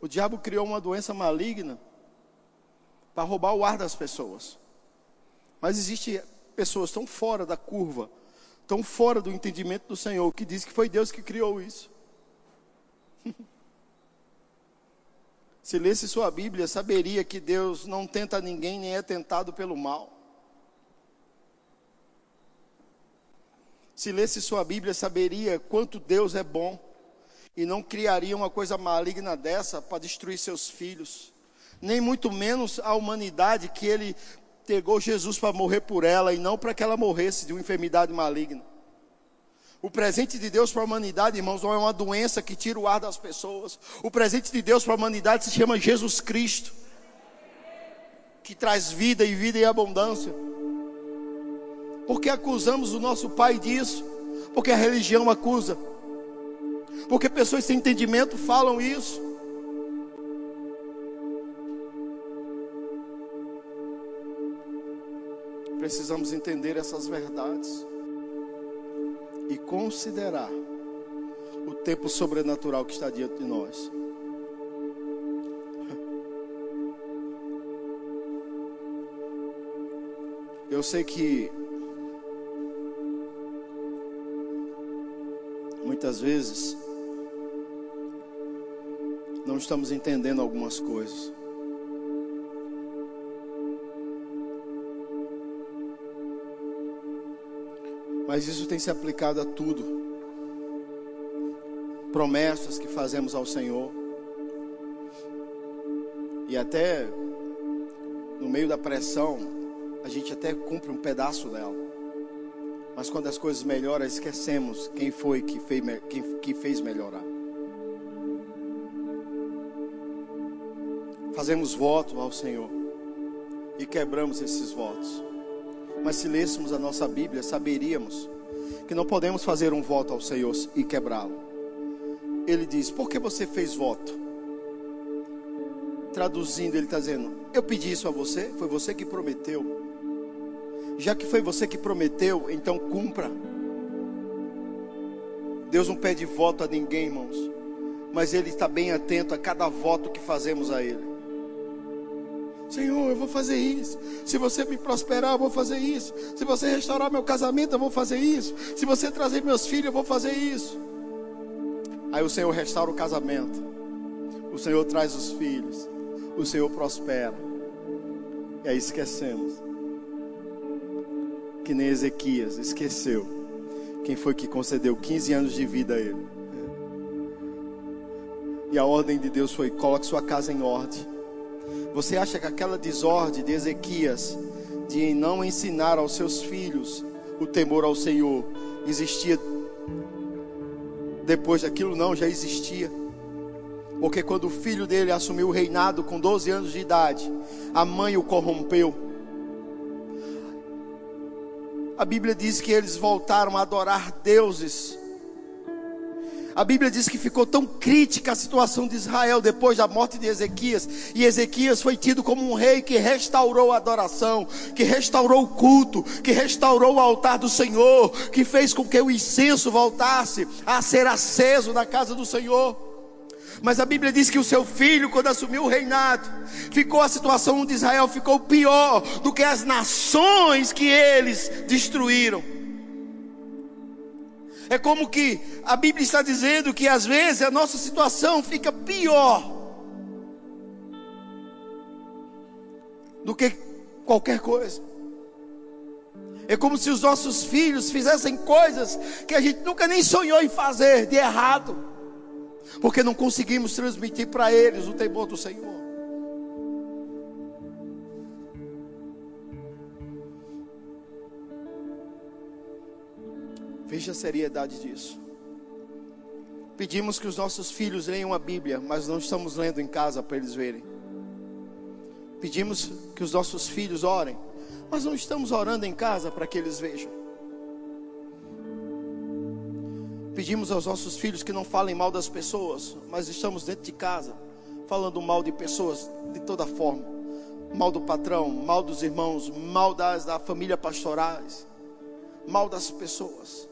O diabo criou uma doença maligna para roubar o ar das pessoas. Mas existe pessoas tão fora da curva, tão fora do entendimento do Senhor, que diz que foi Deus que criou isso. Se lesse sua Bíblia, saberia que Deus não tenta ninguém, nem é tentado pelo mal. Se lesse sua Bíblia, saberia quanto Deus é bom e não criaria uma coisa maligna dessa para destruir seus filhos, nem muito menos a humanidade que ele pegou Jesus para morrer por ela e não para que ela morresse de uma enfermidade maligna. O presente de Deus para a humanidade, irmãos, não é uma doença que tira o ar das pessoas. O presente de Deus para a humanidade se chama Jesus Cristo, que traz vida e vida em abundância. Porque acusamos o nosso Pai disso? Porque a religião acusa. Porque pessoas sem entendimento falam isso. Precisamos entender essas verdades e considerar o tempo sobrenatural que está diante de nós. Eu sei que muitas vezes não estamos entendendo algumas coisas. Mas isso tem se aplicado a tudo. Promessas que fazemos ao Senhor. E até no meio da pressão, a gente até cumpre um pedaço dela. Mas quando as coisas melhoram, esquecemos quem foi que fez, que fez melhorar. Fazemos voto ao Senhor e quebramos esses votos. Mas se lêssemos a nossa Bíblia, saberíamos que não podemos fazer um voto ao Senhor e quebrá-lo. Ele diz: Por que você fez voto? Traduzindo, ele está dizendo: Eu pedi isso a você, foi você que prometeu. Já que foi você que prometeu, então cumpra. Deus não pede voto a ninguém, irmãos, mas Ele está bem atento a cada voto que fazemos a Ele. Senhor, eu vou fazer isso. Se você me prosperar, eu vou fazer isso. Se você restaurar meu casamento, eu vou fazer isso. Se você trazer meus filhos, eu vou fazer isso. Aí o Senhor restaura o casamento. O Senhor traz os filhos. O Senhor prospera. E aí esquecemos. Que nem Ezequias esqueceu. Quem foi que concedeu 15 anos de vida a ele? E a ordem de Deus foi: coloque sua casa em ordem você acha que aquela desordem de Ezequias, de não ensinar aos seus filhos o temor ao Senhor, existia depois daquilo? Não, já existia. Porque quando o filho dele assumiu o reinado com 12 anos de idade, a mãe o corrompeu. A Bíblia diz que eles voltaram a adorar deuses a Bíblia diz que ficou tão crítica a situação de Israel depois da morte de Ezequias, e Ezequias foi tido como um rei que restaurou a adoração, que restaurou o culto, que restaurou o altar do Senhor, que fez com que o incenso voltasse a ser aceso na casa do Senhor. Mas a Bíblia diz que o seu filho, quando assumiu o reinado, ficou a situação de Israel ficou pior do que as nações que eles destruíram. É como que a Bíblia está dizendo que às vezes a nossa situação fica pior do que qualquer coisa. É como se os nossos filhos fizessem coisas que a gente nunca nem sonhou em fazer de errado, porque não conseguimos transmitir para eles o temor do Senhor. Veja a seriedade disso. Pedimos que os nossos filhos leiam a Bíblia, mas não estamos lendo em casa para eles verem. Pedimos que os nossos filhos orem, mas não estamos orando em casa para que eles vejam. Pedimos aos nossos filhos que não falem mal das pessoas, mas estamos dentro de casa falando mal de pessoas de toda forma. Mal do patrão, mal dos irmãos, mal das da família pastorais, mal das pessoas.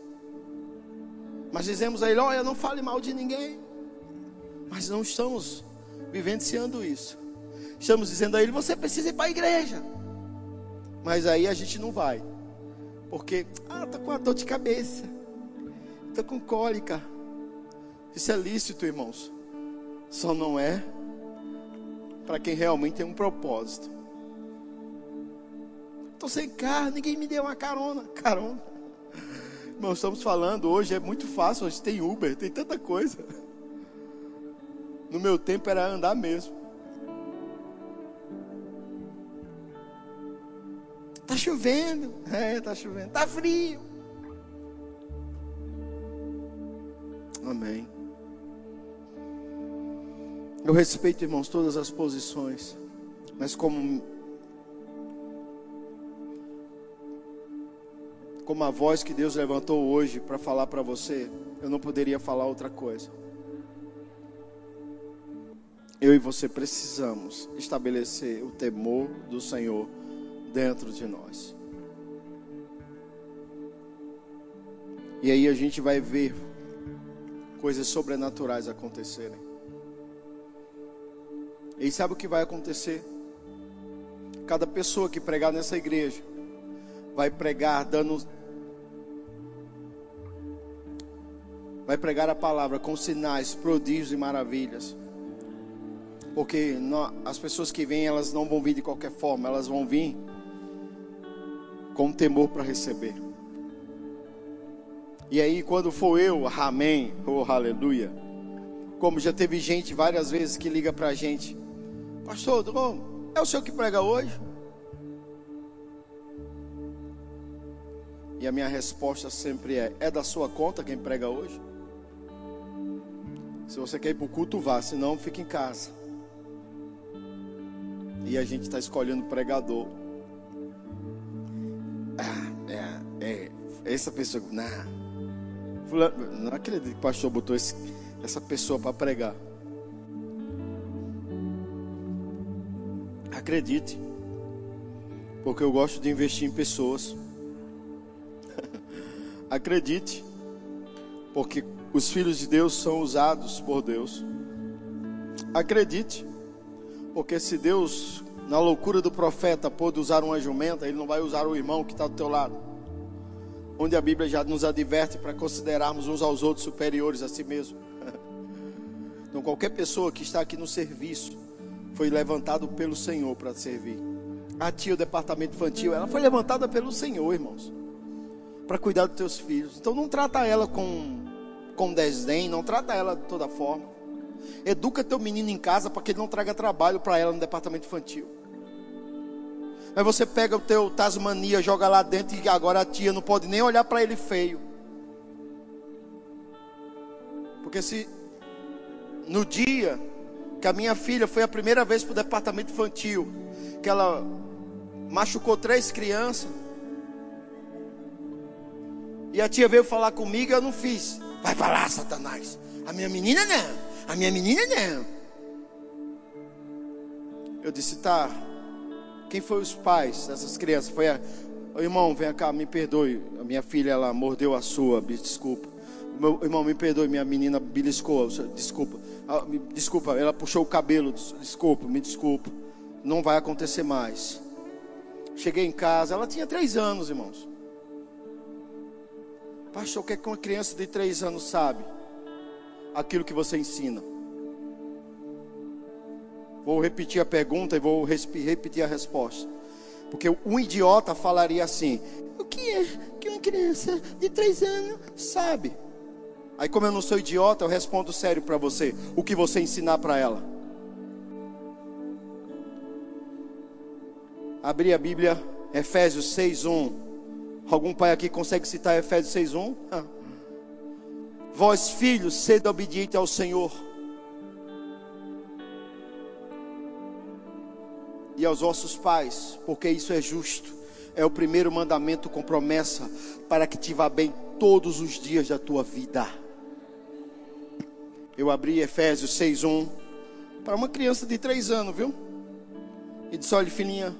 Mas dizemos a ele: olha, não fale mal de ninguém. Mas não estamos vivenciando isso. Estamos dizendo a ele: você precisa ir para a igreja. Mas aí a gente não vai. Porque, ah, tá com uma dor de cabeça. Tô com cólica. Isso é lícito, irmãos. Só não é para quem realmente tem um propósito. Estou sem carro, ninguém me deu uma carona. Carona. Irmãos, estamos falando hoje, é muito fácil, hoje tem Uber, tem tanta coisa. No meu tempo era andar mesmo. Tá chovendo, é, tá chovendo, tá frio. Amém. Eu respeito, irmãos, todas as posições, mas como como a voz que Deus levantou hoje para falar para você, eu não poderia falar outra coisa. Eu e você precisamos estabelecer o temor do Senhor dentro de nós. E aí a gente vai ver coisas sobrenaturais acontecerem. E sabe o que vai acontecer? Cada pessoa que pregar nessa igreja vai pregar dando vai pregar a palavra com sinais, prodígios e maravilhas. Porque as pessoas que vêm, elas não vão vir de qualquer forma, elas vão vir com temor para receber. E aí, quando for eu, amém, oh aleluia. Como já teve gente várias vezes que liga para a gente, Pastor, é o senhor que prega hoje? E a minha resposta sempre é: é da sua conta quem prega hoje? Se você quer ir para o culto, vá, senão fique em casa. E a gente está escolhendo pregador. Ah, é, é, essa pessoa. Não, fulano, não acredito que o pastor botou esse, essa pessoa para pregar. Acredite, porque eu gosto de investir em pessoas. Acredite, porque os filhos de Deus são usados por Deus. Acredite, porque se Deus, na loucura do profeta, pôde usar uma jumenta, Ele não vai usar o irmão que está do teu lado. Onde a Bíblia já nos adverte para considerarmos uns aos outros superiores a si mesmo. Então, qualquer pessoa que está aqui no serviço foi levantado pelo Senhor para servir. A tia, o departamento infantil, ela foi levantada pelo Senhor, irmãos para cuidar dos teus filhos. Então não trata ela com, com desdém, não trata ela de toda forma. Educa teu menino em casa para que ele não traga trabalho para ela no departamento infantil. Aí você pega o teu Tasmania, joga lá dentro e agora a tia não pode nem olhar para ele feio. Porque se no dia que a minha filha foi a primeira vez para o departamento infantil, que ela machucou três crianças, e a tia veio falar comigo eu não fiz. Vai para lá, Satanás. A minha menina não. A minha menina não. Eu disse, tá. Quem foi os pais dessas crianças? Foi a. Ô, irmão, vem cá, me perdoe. A minha filha, ela mordeu a sua, desculpa. Meu irmão, me perdoe, minha menina beliscou. Desculpa. Ah, desculpa, ela puxou o cabelo. Desculpa, me desculpa. Não vai acontecer mais. Cheguei em casa, ela tinha três anos, irmãos. Pastor, o que é que uma criança de três anos sabe? Aquilo que você ensina. Vou repetir a pergunta e vou repetir a resposta. Porque um idiota falaria assim: O que é que uma criança de três anos sabe? Aí, como eu não sou idiota, eu respondo sério para você: O que você ensinar para ela? Abri a Bíblia, Efésios 6:1. Algum pai aqui consegue citar Efésios 6:1? Ah. Vós, filhos, sede obediente ao Senhor. E aos vossos pais, porque isso é justo. É o primeiro mandamento com promessa para que te vá bem todos os dias da tua vida. Eu abri Efésios 6:1 para uma criança de três anos, viu? E disse: olha, filhinha,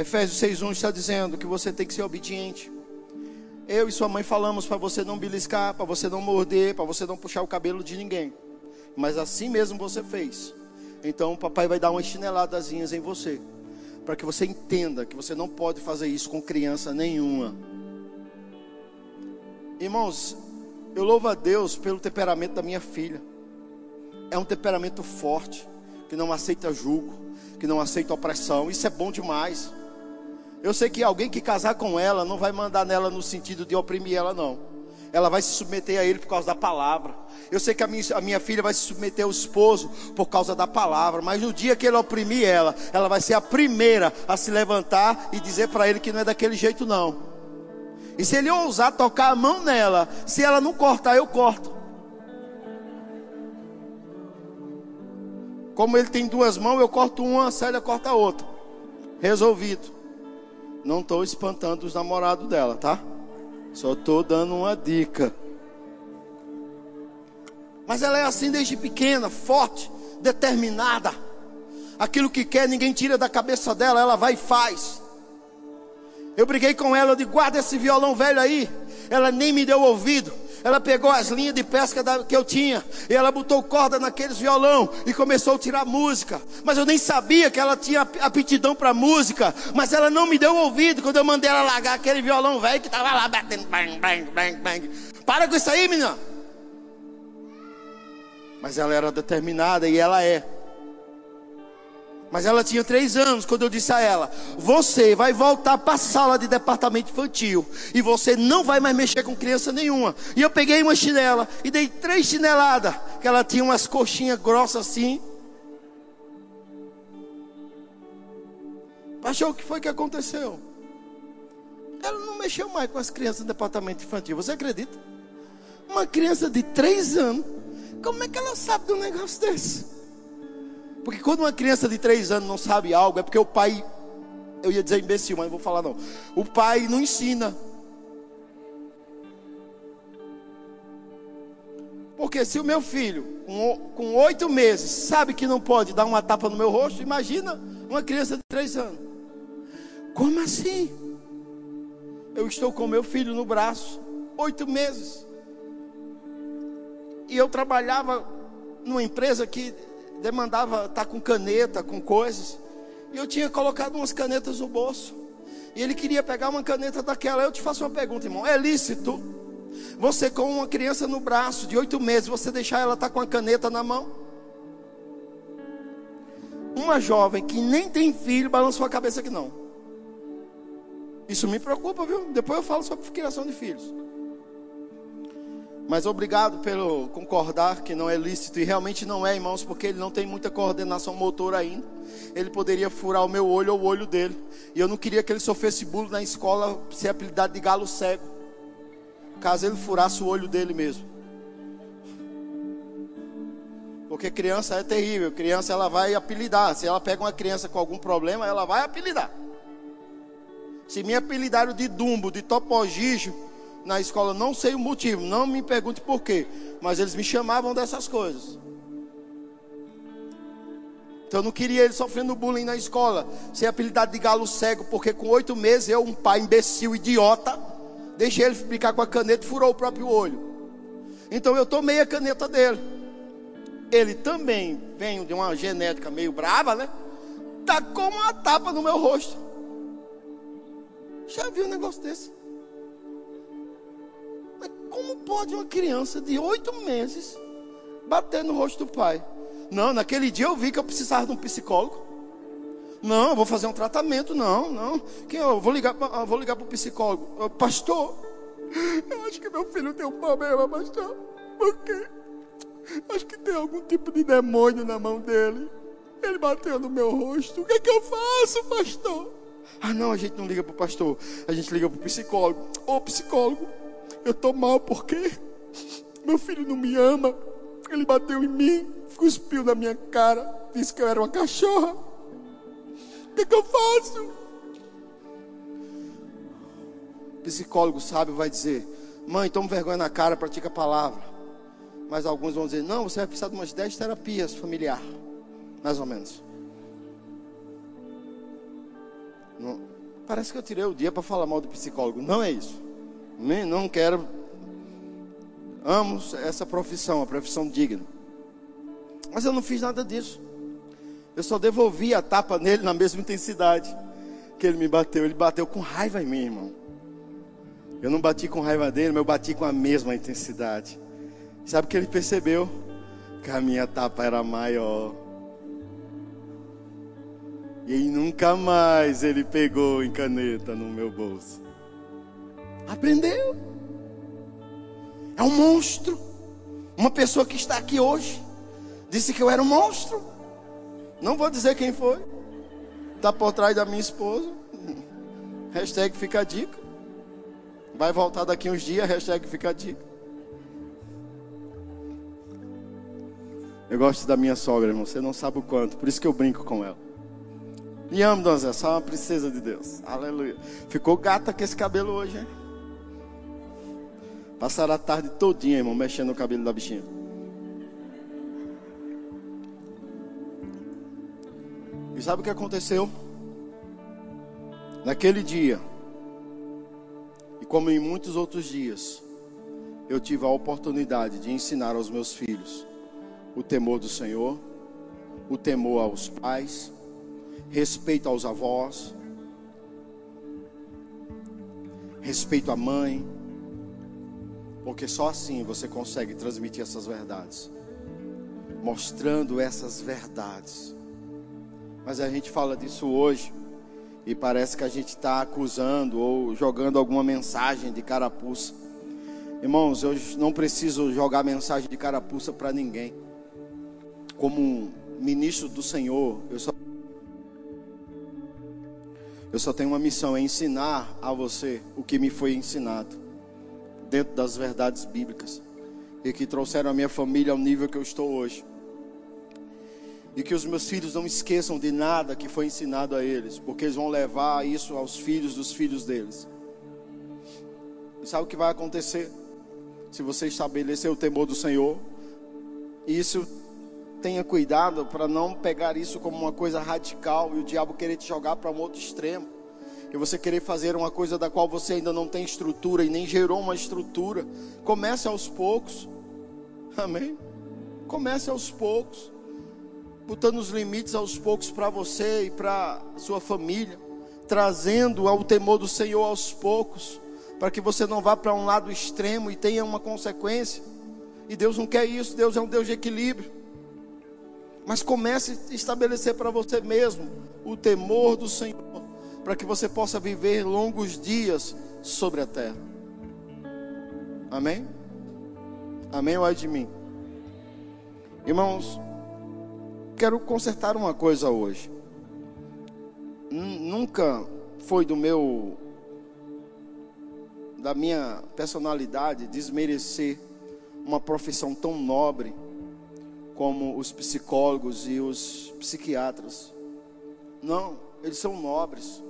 Efésios 6:1 está dizendo que você tem que ser obediente. Eu e sua mãe falamos para você não beliscar, para você não morder, para você não puxar o cabelo de ninguém. Mas assim mesmo você fez. Então o papai vai dar umas chineladazinhas em você, para que você entenda que você não pode fazer isso com criança nenhuma. Irmãos, eu louvo a Deus pelo temperamento da minha filha. É um temperamento forte, que não aceita julgo, que não aceita opressão. Isso é bom demais. Eu sei que alguém que casar com ela não vai mandar nela no sentido de oprimir ela, não. Ela vai se submeter a ele por causa da palavra. Eu sei que a minha, a minha filha vai se submeter ao esposo por causa da palavra. Mas no dia que ele oprimir ela, ela vai ser a primeira a se levantar e dizer para ele que não é daquele jeito, não. E se ele ousar tocar a mão nela, se ela não cortar, eu corto. Como ele tem duas mãos, eu corto uma, a Célia corta a outra. Resolvido. Não estou espantando os namorados dela, tá? Só estou dando uma dica. Mas ela é assim desde pequena, forte, determinada. Aquilo que quer, ninguém tira da cabeça dela, ela vai e faz. Eu briguei com ela, eu disse, guarda esse violão velho aí. Ela nem me deu ouvido. Ela pegou as linhas de pesca que eu tinha e ela botou corda naqueles violão e começou a tirar música. Mas eu nem sabia que ela tinha aptidão para música. Mas ela não me deu ouvido quando eu mandei ela largar aquele violão velho que estava lá batendo. Bang, bang, bang, bang. Para com isso aí, menina. Mas ela era determinada e ela é. Mas ela tinha três anos quando eu disse a ela: Você vai voltar para a sala de departamento infantil e você não vai mais mexer com criança nenhuma. E eu peguei uma chinela e dei três chineladas, que ela tinha umas coxinhas grossas assim. Achou o que foi que aconteceu? Ela não mexeu mais com as crianças do departamento infantil. Você acredita? Uma criança de três anos, como é que ela sabe de um negócio desse? Porque quando uma criança de três anos não sabe algo, é porque o pai, eu ia dizer imbecil, mas não vou falar não. O pai não ensina. Porque se o meu filho, com oito meses, sabe que não pode dar uma tapa no meu rosto, imagina uma criança de três anos. Como assim? Eu estou com meu filho no braço, oito meses. E eu trabalhava numa empresa que demandava estar tá com caneta, com coisas. E eu tinha colocado umas canetas no bolso. E ele queria pegar uma caneta daquela. Eu te faço uma pergunta, irmão: é lícito você, com uma criança no braço de oito meses, você deixar ela estar tá com a caneta na mão? Uma jovem que nem tem filho balançou a cabeça que não. Isso me preocupa, viu? Depois eu falo sobre criação de filhos. Mas obrigado pelo concordar que não é lícito e realmente não é, irmãos, porque ele não tem muita coordenação motora ainda. Ele poderia furar o meu olho ou o olho dele. E eu não queria que ele sofresse bullying na escola, ser apelidado de galo cego. Caso ele furasse o olho dele mesmo. Porque criança é terrível, criança ela vai apelidar. Se ela pega uma criança com algum problema, ela vai apelidar. Se me apelidaram de Dumbo, de Topogijo, na escola, não sei o motivo, não me pergunte por quê, mas eles me chamavam dessas coisas. Então eu não queria ele sofrendo bullying na escola, ser apelidado de galo cego, porque com oito meses eu, um pai imbecil, idiota, deixei ele ficar com a caneta e furou o próprio olho. Então eu tomei a caneta dele. Ele também vem de uma genética meio brava, né? Tacou uma tapa no meu rosto. Já viu um negócio desse? Como pode uma criança de oito meses bater no rosto do pai? Não, naquele dia eu vi que eu precisava de um psicólogo. Não, eu vou fazer um tratamento. Não, não. Quem eu vou ligar? Eu vou ligar para o psicólogo. Pastor, eu acho que meu filho tem um problema, pastor. Por quê? Acho que tem algum tipo de demônio na mão dele. Ele bateu no meu rosto. O que é que eu faço, pastor? Ah, não, a gente não liga para o pastor. A gente liga para o psicólogo. Ô, psicólogo, eu estou mal porque meu filho não me ama. Ele bateu em mim, cuspiu na minha cara, disse que eu era uma cachorra. O que, que eu faço? Psicólogo sábio vai dizer: Mãe, toma vergonha na cara, pratica a palavra. Mas alguns vão dizer: Não, você vai precisar de umas 10 terapias familiar. Mais ou menos. Não, parece que eu tirei o dia para falar mal do psicólogo. Não é isso. Não quero. Amo essa profissão, a profissão digna. Mas eu não fiz nada disso. Eu só devolvi a tapa nele na mesma intensidade que ele me bateu. Ele bateu com raiva em mim, irmão. Eu não bati com raiva dele, mas eu bati com a mesma intensidade. Sabe o que ele percebeu? Que a minha tapa era maior. E nunca mais ele pegou em caneta no meu bolso. Aprendeu. É um monstro. Uma pessoa que está aqui hoje disse que eu era um monstro. Não vou dizer quem foi. Está por trás da minha esposa. Hashtag fica a dica. Vai voltar daqui uns dias, hashtag fica a dica. Eu gosto da minha sogra, irmão. Você não sabe o quanto. Por isso que eu brinco com ela. E amo, Zé. Só uma princesa de Deus. Aleluia. Ficou gata com esse cabelo hoje, hein? Passaram a tarde todinha, irmão, mexendo no cabelo da bichinha. E sabe o que aconteceu? Naquele dia, e como em muitos outros dias, eu tive a oportunidade de ensinar aos meus filhos o temor do Senhor, o temor aos pais, respeito aos avós, respeito à mãe, porque só assim você consegue transmitir essas verdades, mostrando essas verdades. Mas a gente fala disso hoje e parece que a gente está acusando ou jogando alguma mensagem de carapuça. Irmãos, eu não preciso jogar mensagem de carapuça para ninguém. Como ministro do Senhor, eu só eu só tenho uma missão, é ensinar a você o que me foi ensinado, dentro das verdades bíblicas, e que trouxeram a minha família ao nível que eu estou hoje. E que os meus filhos não esqueçam de nada que foi ensinado a eles, porque eles vão levar isso aos filhos dos filhos deles. E sabe o que vai acontecer? Se você estabelecer o temor do Senhor, isso tenha cuidado para não pegar isso como uma coisa radical e o diabo querer te jogar para um outro extremo. E você querer fazer uma coisa da qual você ainda não tem estrutura e nem gerou uma estrutura. Comece aos poucos. Amém? Comece aos poucos. Botando os limites aos poucos para você e para sua família. Trazendo ao temor do Senhor aos poucos. Para que você não vá para um lado extremo e tenha uma consequência. E Deus não quer isso. Deus é um Deus de equilíbrio. Mas comece a estabelecer para você mesmo o temor do Senhor, para que você possa viver longos dias sobre a terra. Amém? Amém ou é de mim? Irmãos, quero consertar uma coisa hoje. Nunca foi do meu da minha personalidade desmerecer uma profissão tão nobre como os psicólogos e os psiquiatras. Não, eles são nobres.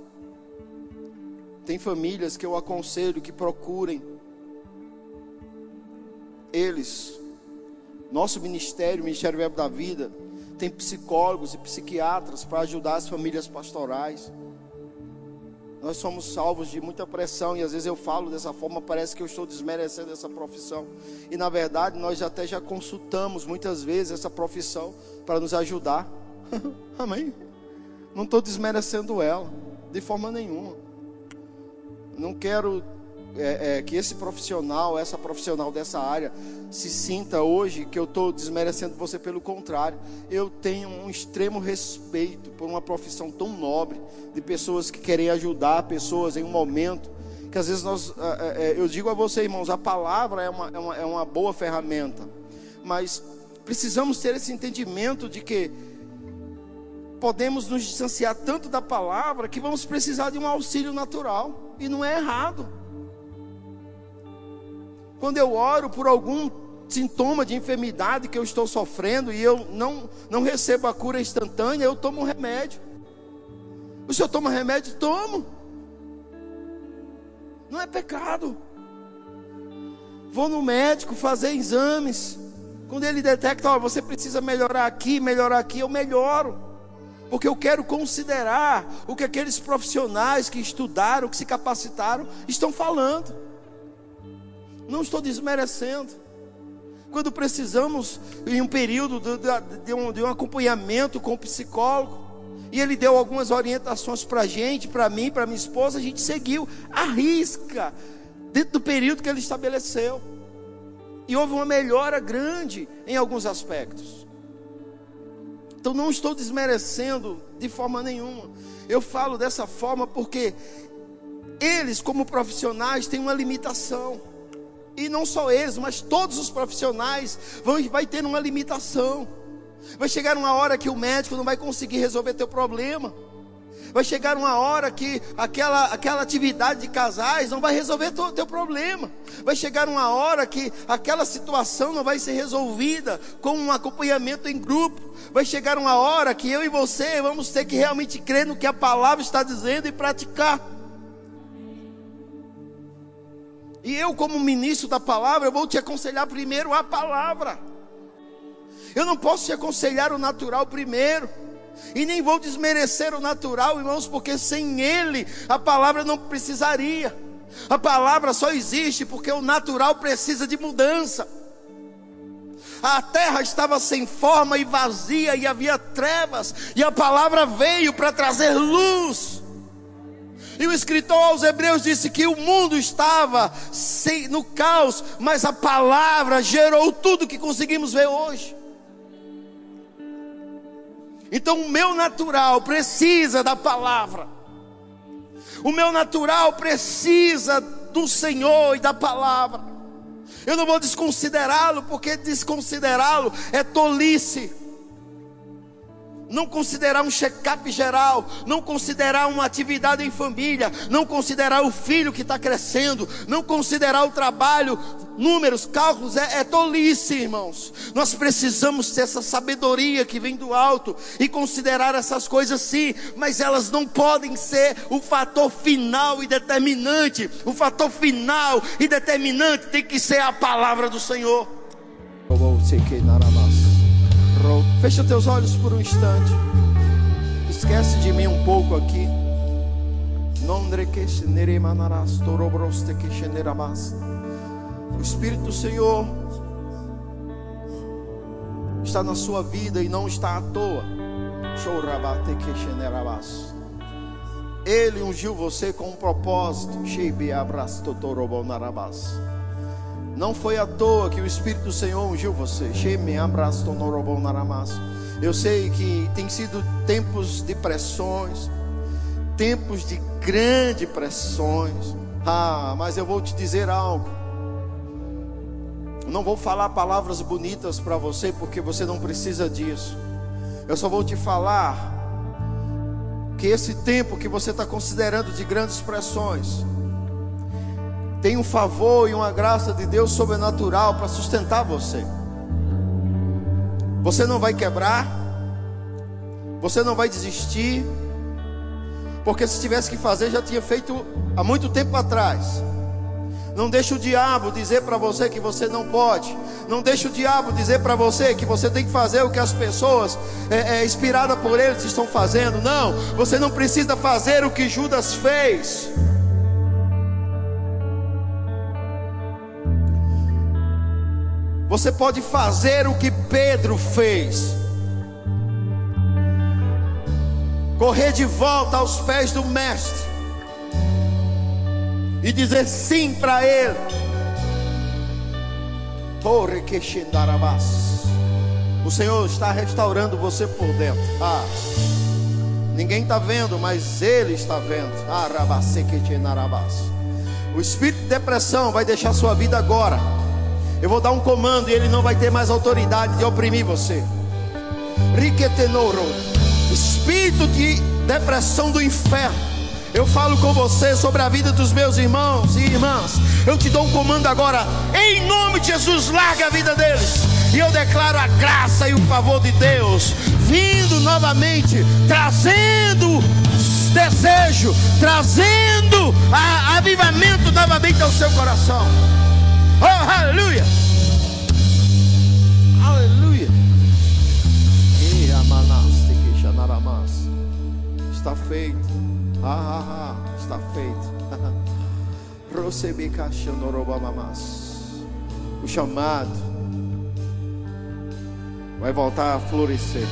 Tem famílias que eu aconselho que procurem eles. Nosso ministério, o Ministério Verbo da Vida, tem psicólogos e psiquiatras para ajudar as famílias pastorais. Nós somos salvos de muita pressão e às vezes eu falo dessa forma, parece que eu estou desmerecendo essa profissão. E na verdade, nós até já consultamos muitas vezes essa profissão para nos ajudar. Amém? Não estou desmerecendo ela, de forma nenhuma. Não quero é, é, que esse profissional, essa profissional dessa área, se sinta hoje que eu estou desmerecendo você, pelo contrário, eu tenho um extremo respeito por uma profissão tão nobre, de pessoas que querem ajudar pessoas em um momento que às vezes nós, é, é, é eu digo a você, irmãos, a palavra é uma, é uma, é uma boa ferramenta, mas precisamos ter esse entendimento de que podemos nos distanciar tanto da palavra que vamos precisar de um auxílio natural, e não é errado. Quando eu oro por algum sintoma de enfermidade que eu estou sofrendo e eu não, não recebo a cura instantânea, eu tomo um remédio. O senhor toma remédio? Tomo. Não é pecado. Vou no médico fazer exames. Quando ele detecta, ó, você precisa melhorar aqui, melhorar aqui, eu melhoro. Porque eu quero considerar o que aqueles profissionais que estudaram, que se capacitaram, estão falando. Não estou desmerecendo. Quando precisamos, em um período de, um, de um acompanhamento com o psicólogo, e ele deu algumas orientações para a gente, para mim, para minha esposa, a gente seguiu, arrisca, dentro do período que ele estabeleceu. E houve uma melhora grande em alguns aspectos. Então não estou desmerecendo de forma nenhuma. Eu falo dessa forma porque eles, como profissionais, têm uma limitação. E não só eles, mas todos os profissionais vão vai ter uma limitação. Vai chegar uma hora que o médico não vai conseguir resolver teu problema. Vai chegar uma hora que aquela, aquela atividade de casais não vai resolver o teu problema. Vai chegar uma hora que aquela situação não vai ser resolvida com um acompanhamento em grupo. Vai chegar uma hora que eu e você vamos ter que realmente crer no que a palavra está dizendo e praticar. E eu, como ministro da palavra, eu vou te aconselhar primeiro a palavra. Eu não posso te aconselhar o natural primeiro. E nem vou desmerecer o natural, irmãos, porque sem ele a palavra não precisaria. A palavra só existe porque o natural precisa de mudança. A terra estava sem forma e vazia, e havia trevas, e a palavra veio para trazer luz. E o escritor aos Hebreus disse que o mundo estava no caos, mas a palavra gerou tudo que conseguimos ver hoje. Então o meu natural precisa da palavra. O meu natural precisa do Senhor e da palavra. Eu não vou desconsiderá-lo, porque desconsiderá-lo é tolice não considerar um check-up geral, não considerar uma atividade em família, não considerar o filho que está crescendo, não considerar o trabalho, números, cálculos, é, é tolice, irmãos. Nós precisamos ter essa sabedoria que vem do alto e considerar essas coisas sim, mas elas não podem ser o fator final e determinante. O fator final e determinante tem que ser a palavra do Senhor. Fecha teus olhos por um instante. Esquece de mim um pouco aqui. O Espírito do Senhor está na sua vida e não está à toa. Ele ungiu você com um propósito. Não foi à toa que o Espírito do Senhor ungiu você. Eu sei que tem sido tempos de pressões, tempos de grandes pressões. Ah, mas eu vou te dizer algo. não vou falar palavras bonitas para você, porque você não precisa disso. Eu só vou te falar que esse tempo que você está considerando de grandes pressões, tem um favor e uma graça de Deus sobrenatural para sustentar você. Você não vai quebrar, você não vai desistir, porque se tivesse que fazer, já tinha feito há muito tempo atrás. Não deixe o diabo dizer para você que você não pode. Não deixe o diabo dizer para você que você tem que fazer o que as pessoas, é, é, inspiradas por eles, estão fazendo. Não, você não precisa fazer o que Judas fez. Você pode fazer o que Pedro fez. Correr de volta aos pés do Mestre e dizer sim para Ele. Torre que O Senhor está restaurando você por dentro. Ah, ninguém está vendo, mas Ele está vendo. Ah, o espírito de depressão vai deixar sua vida agora. Eu vou dar um comando e ele não vai ter mais autoridade de oprimir você. Riquetenoro, espírito de depressão do inferno eu falo com você sobre a vida dos meus irmãos e irmãs. Eu te dou um comando agora, em nome de Jesus, larga a vida deles. E eu declaro a graça e o favor de Deus vindo novamente, trazendo desejo, trazendo a, avivamento novamente ao seu coração. Oh, aleluia! Aleluia! Está feito. Ah, ah, ah, está feito. o chamado vai voltar a florescer.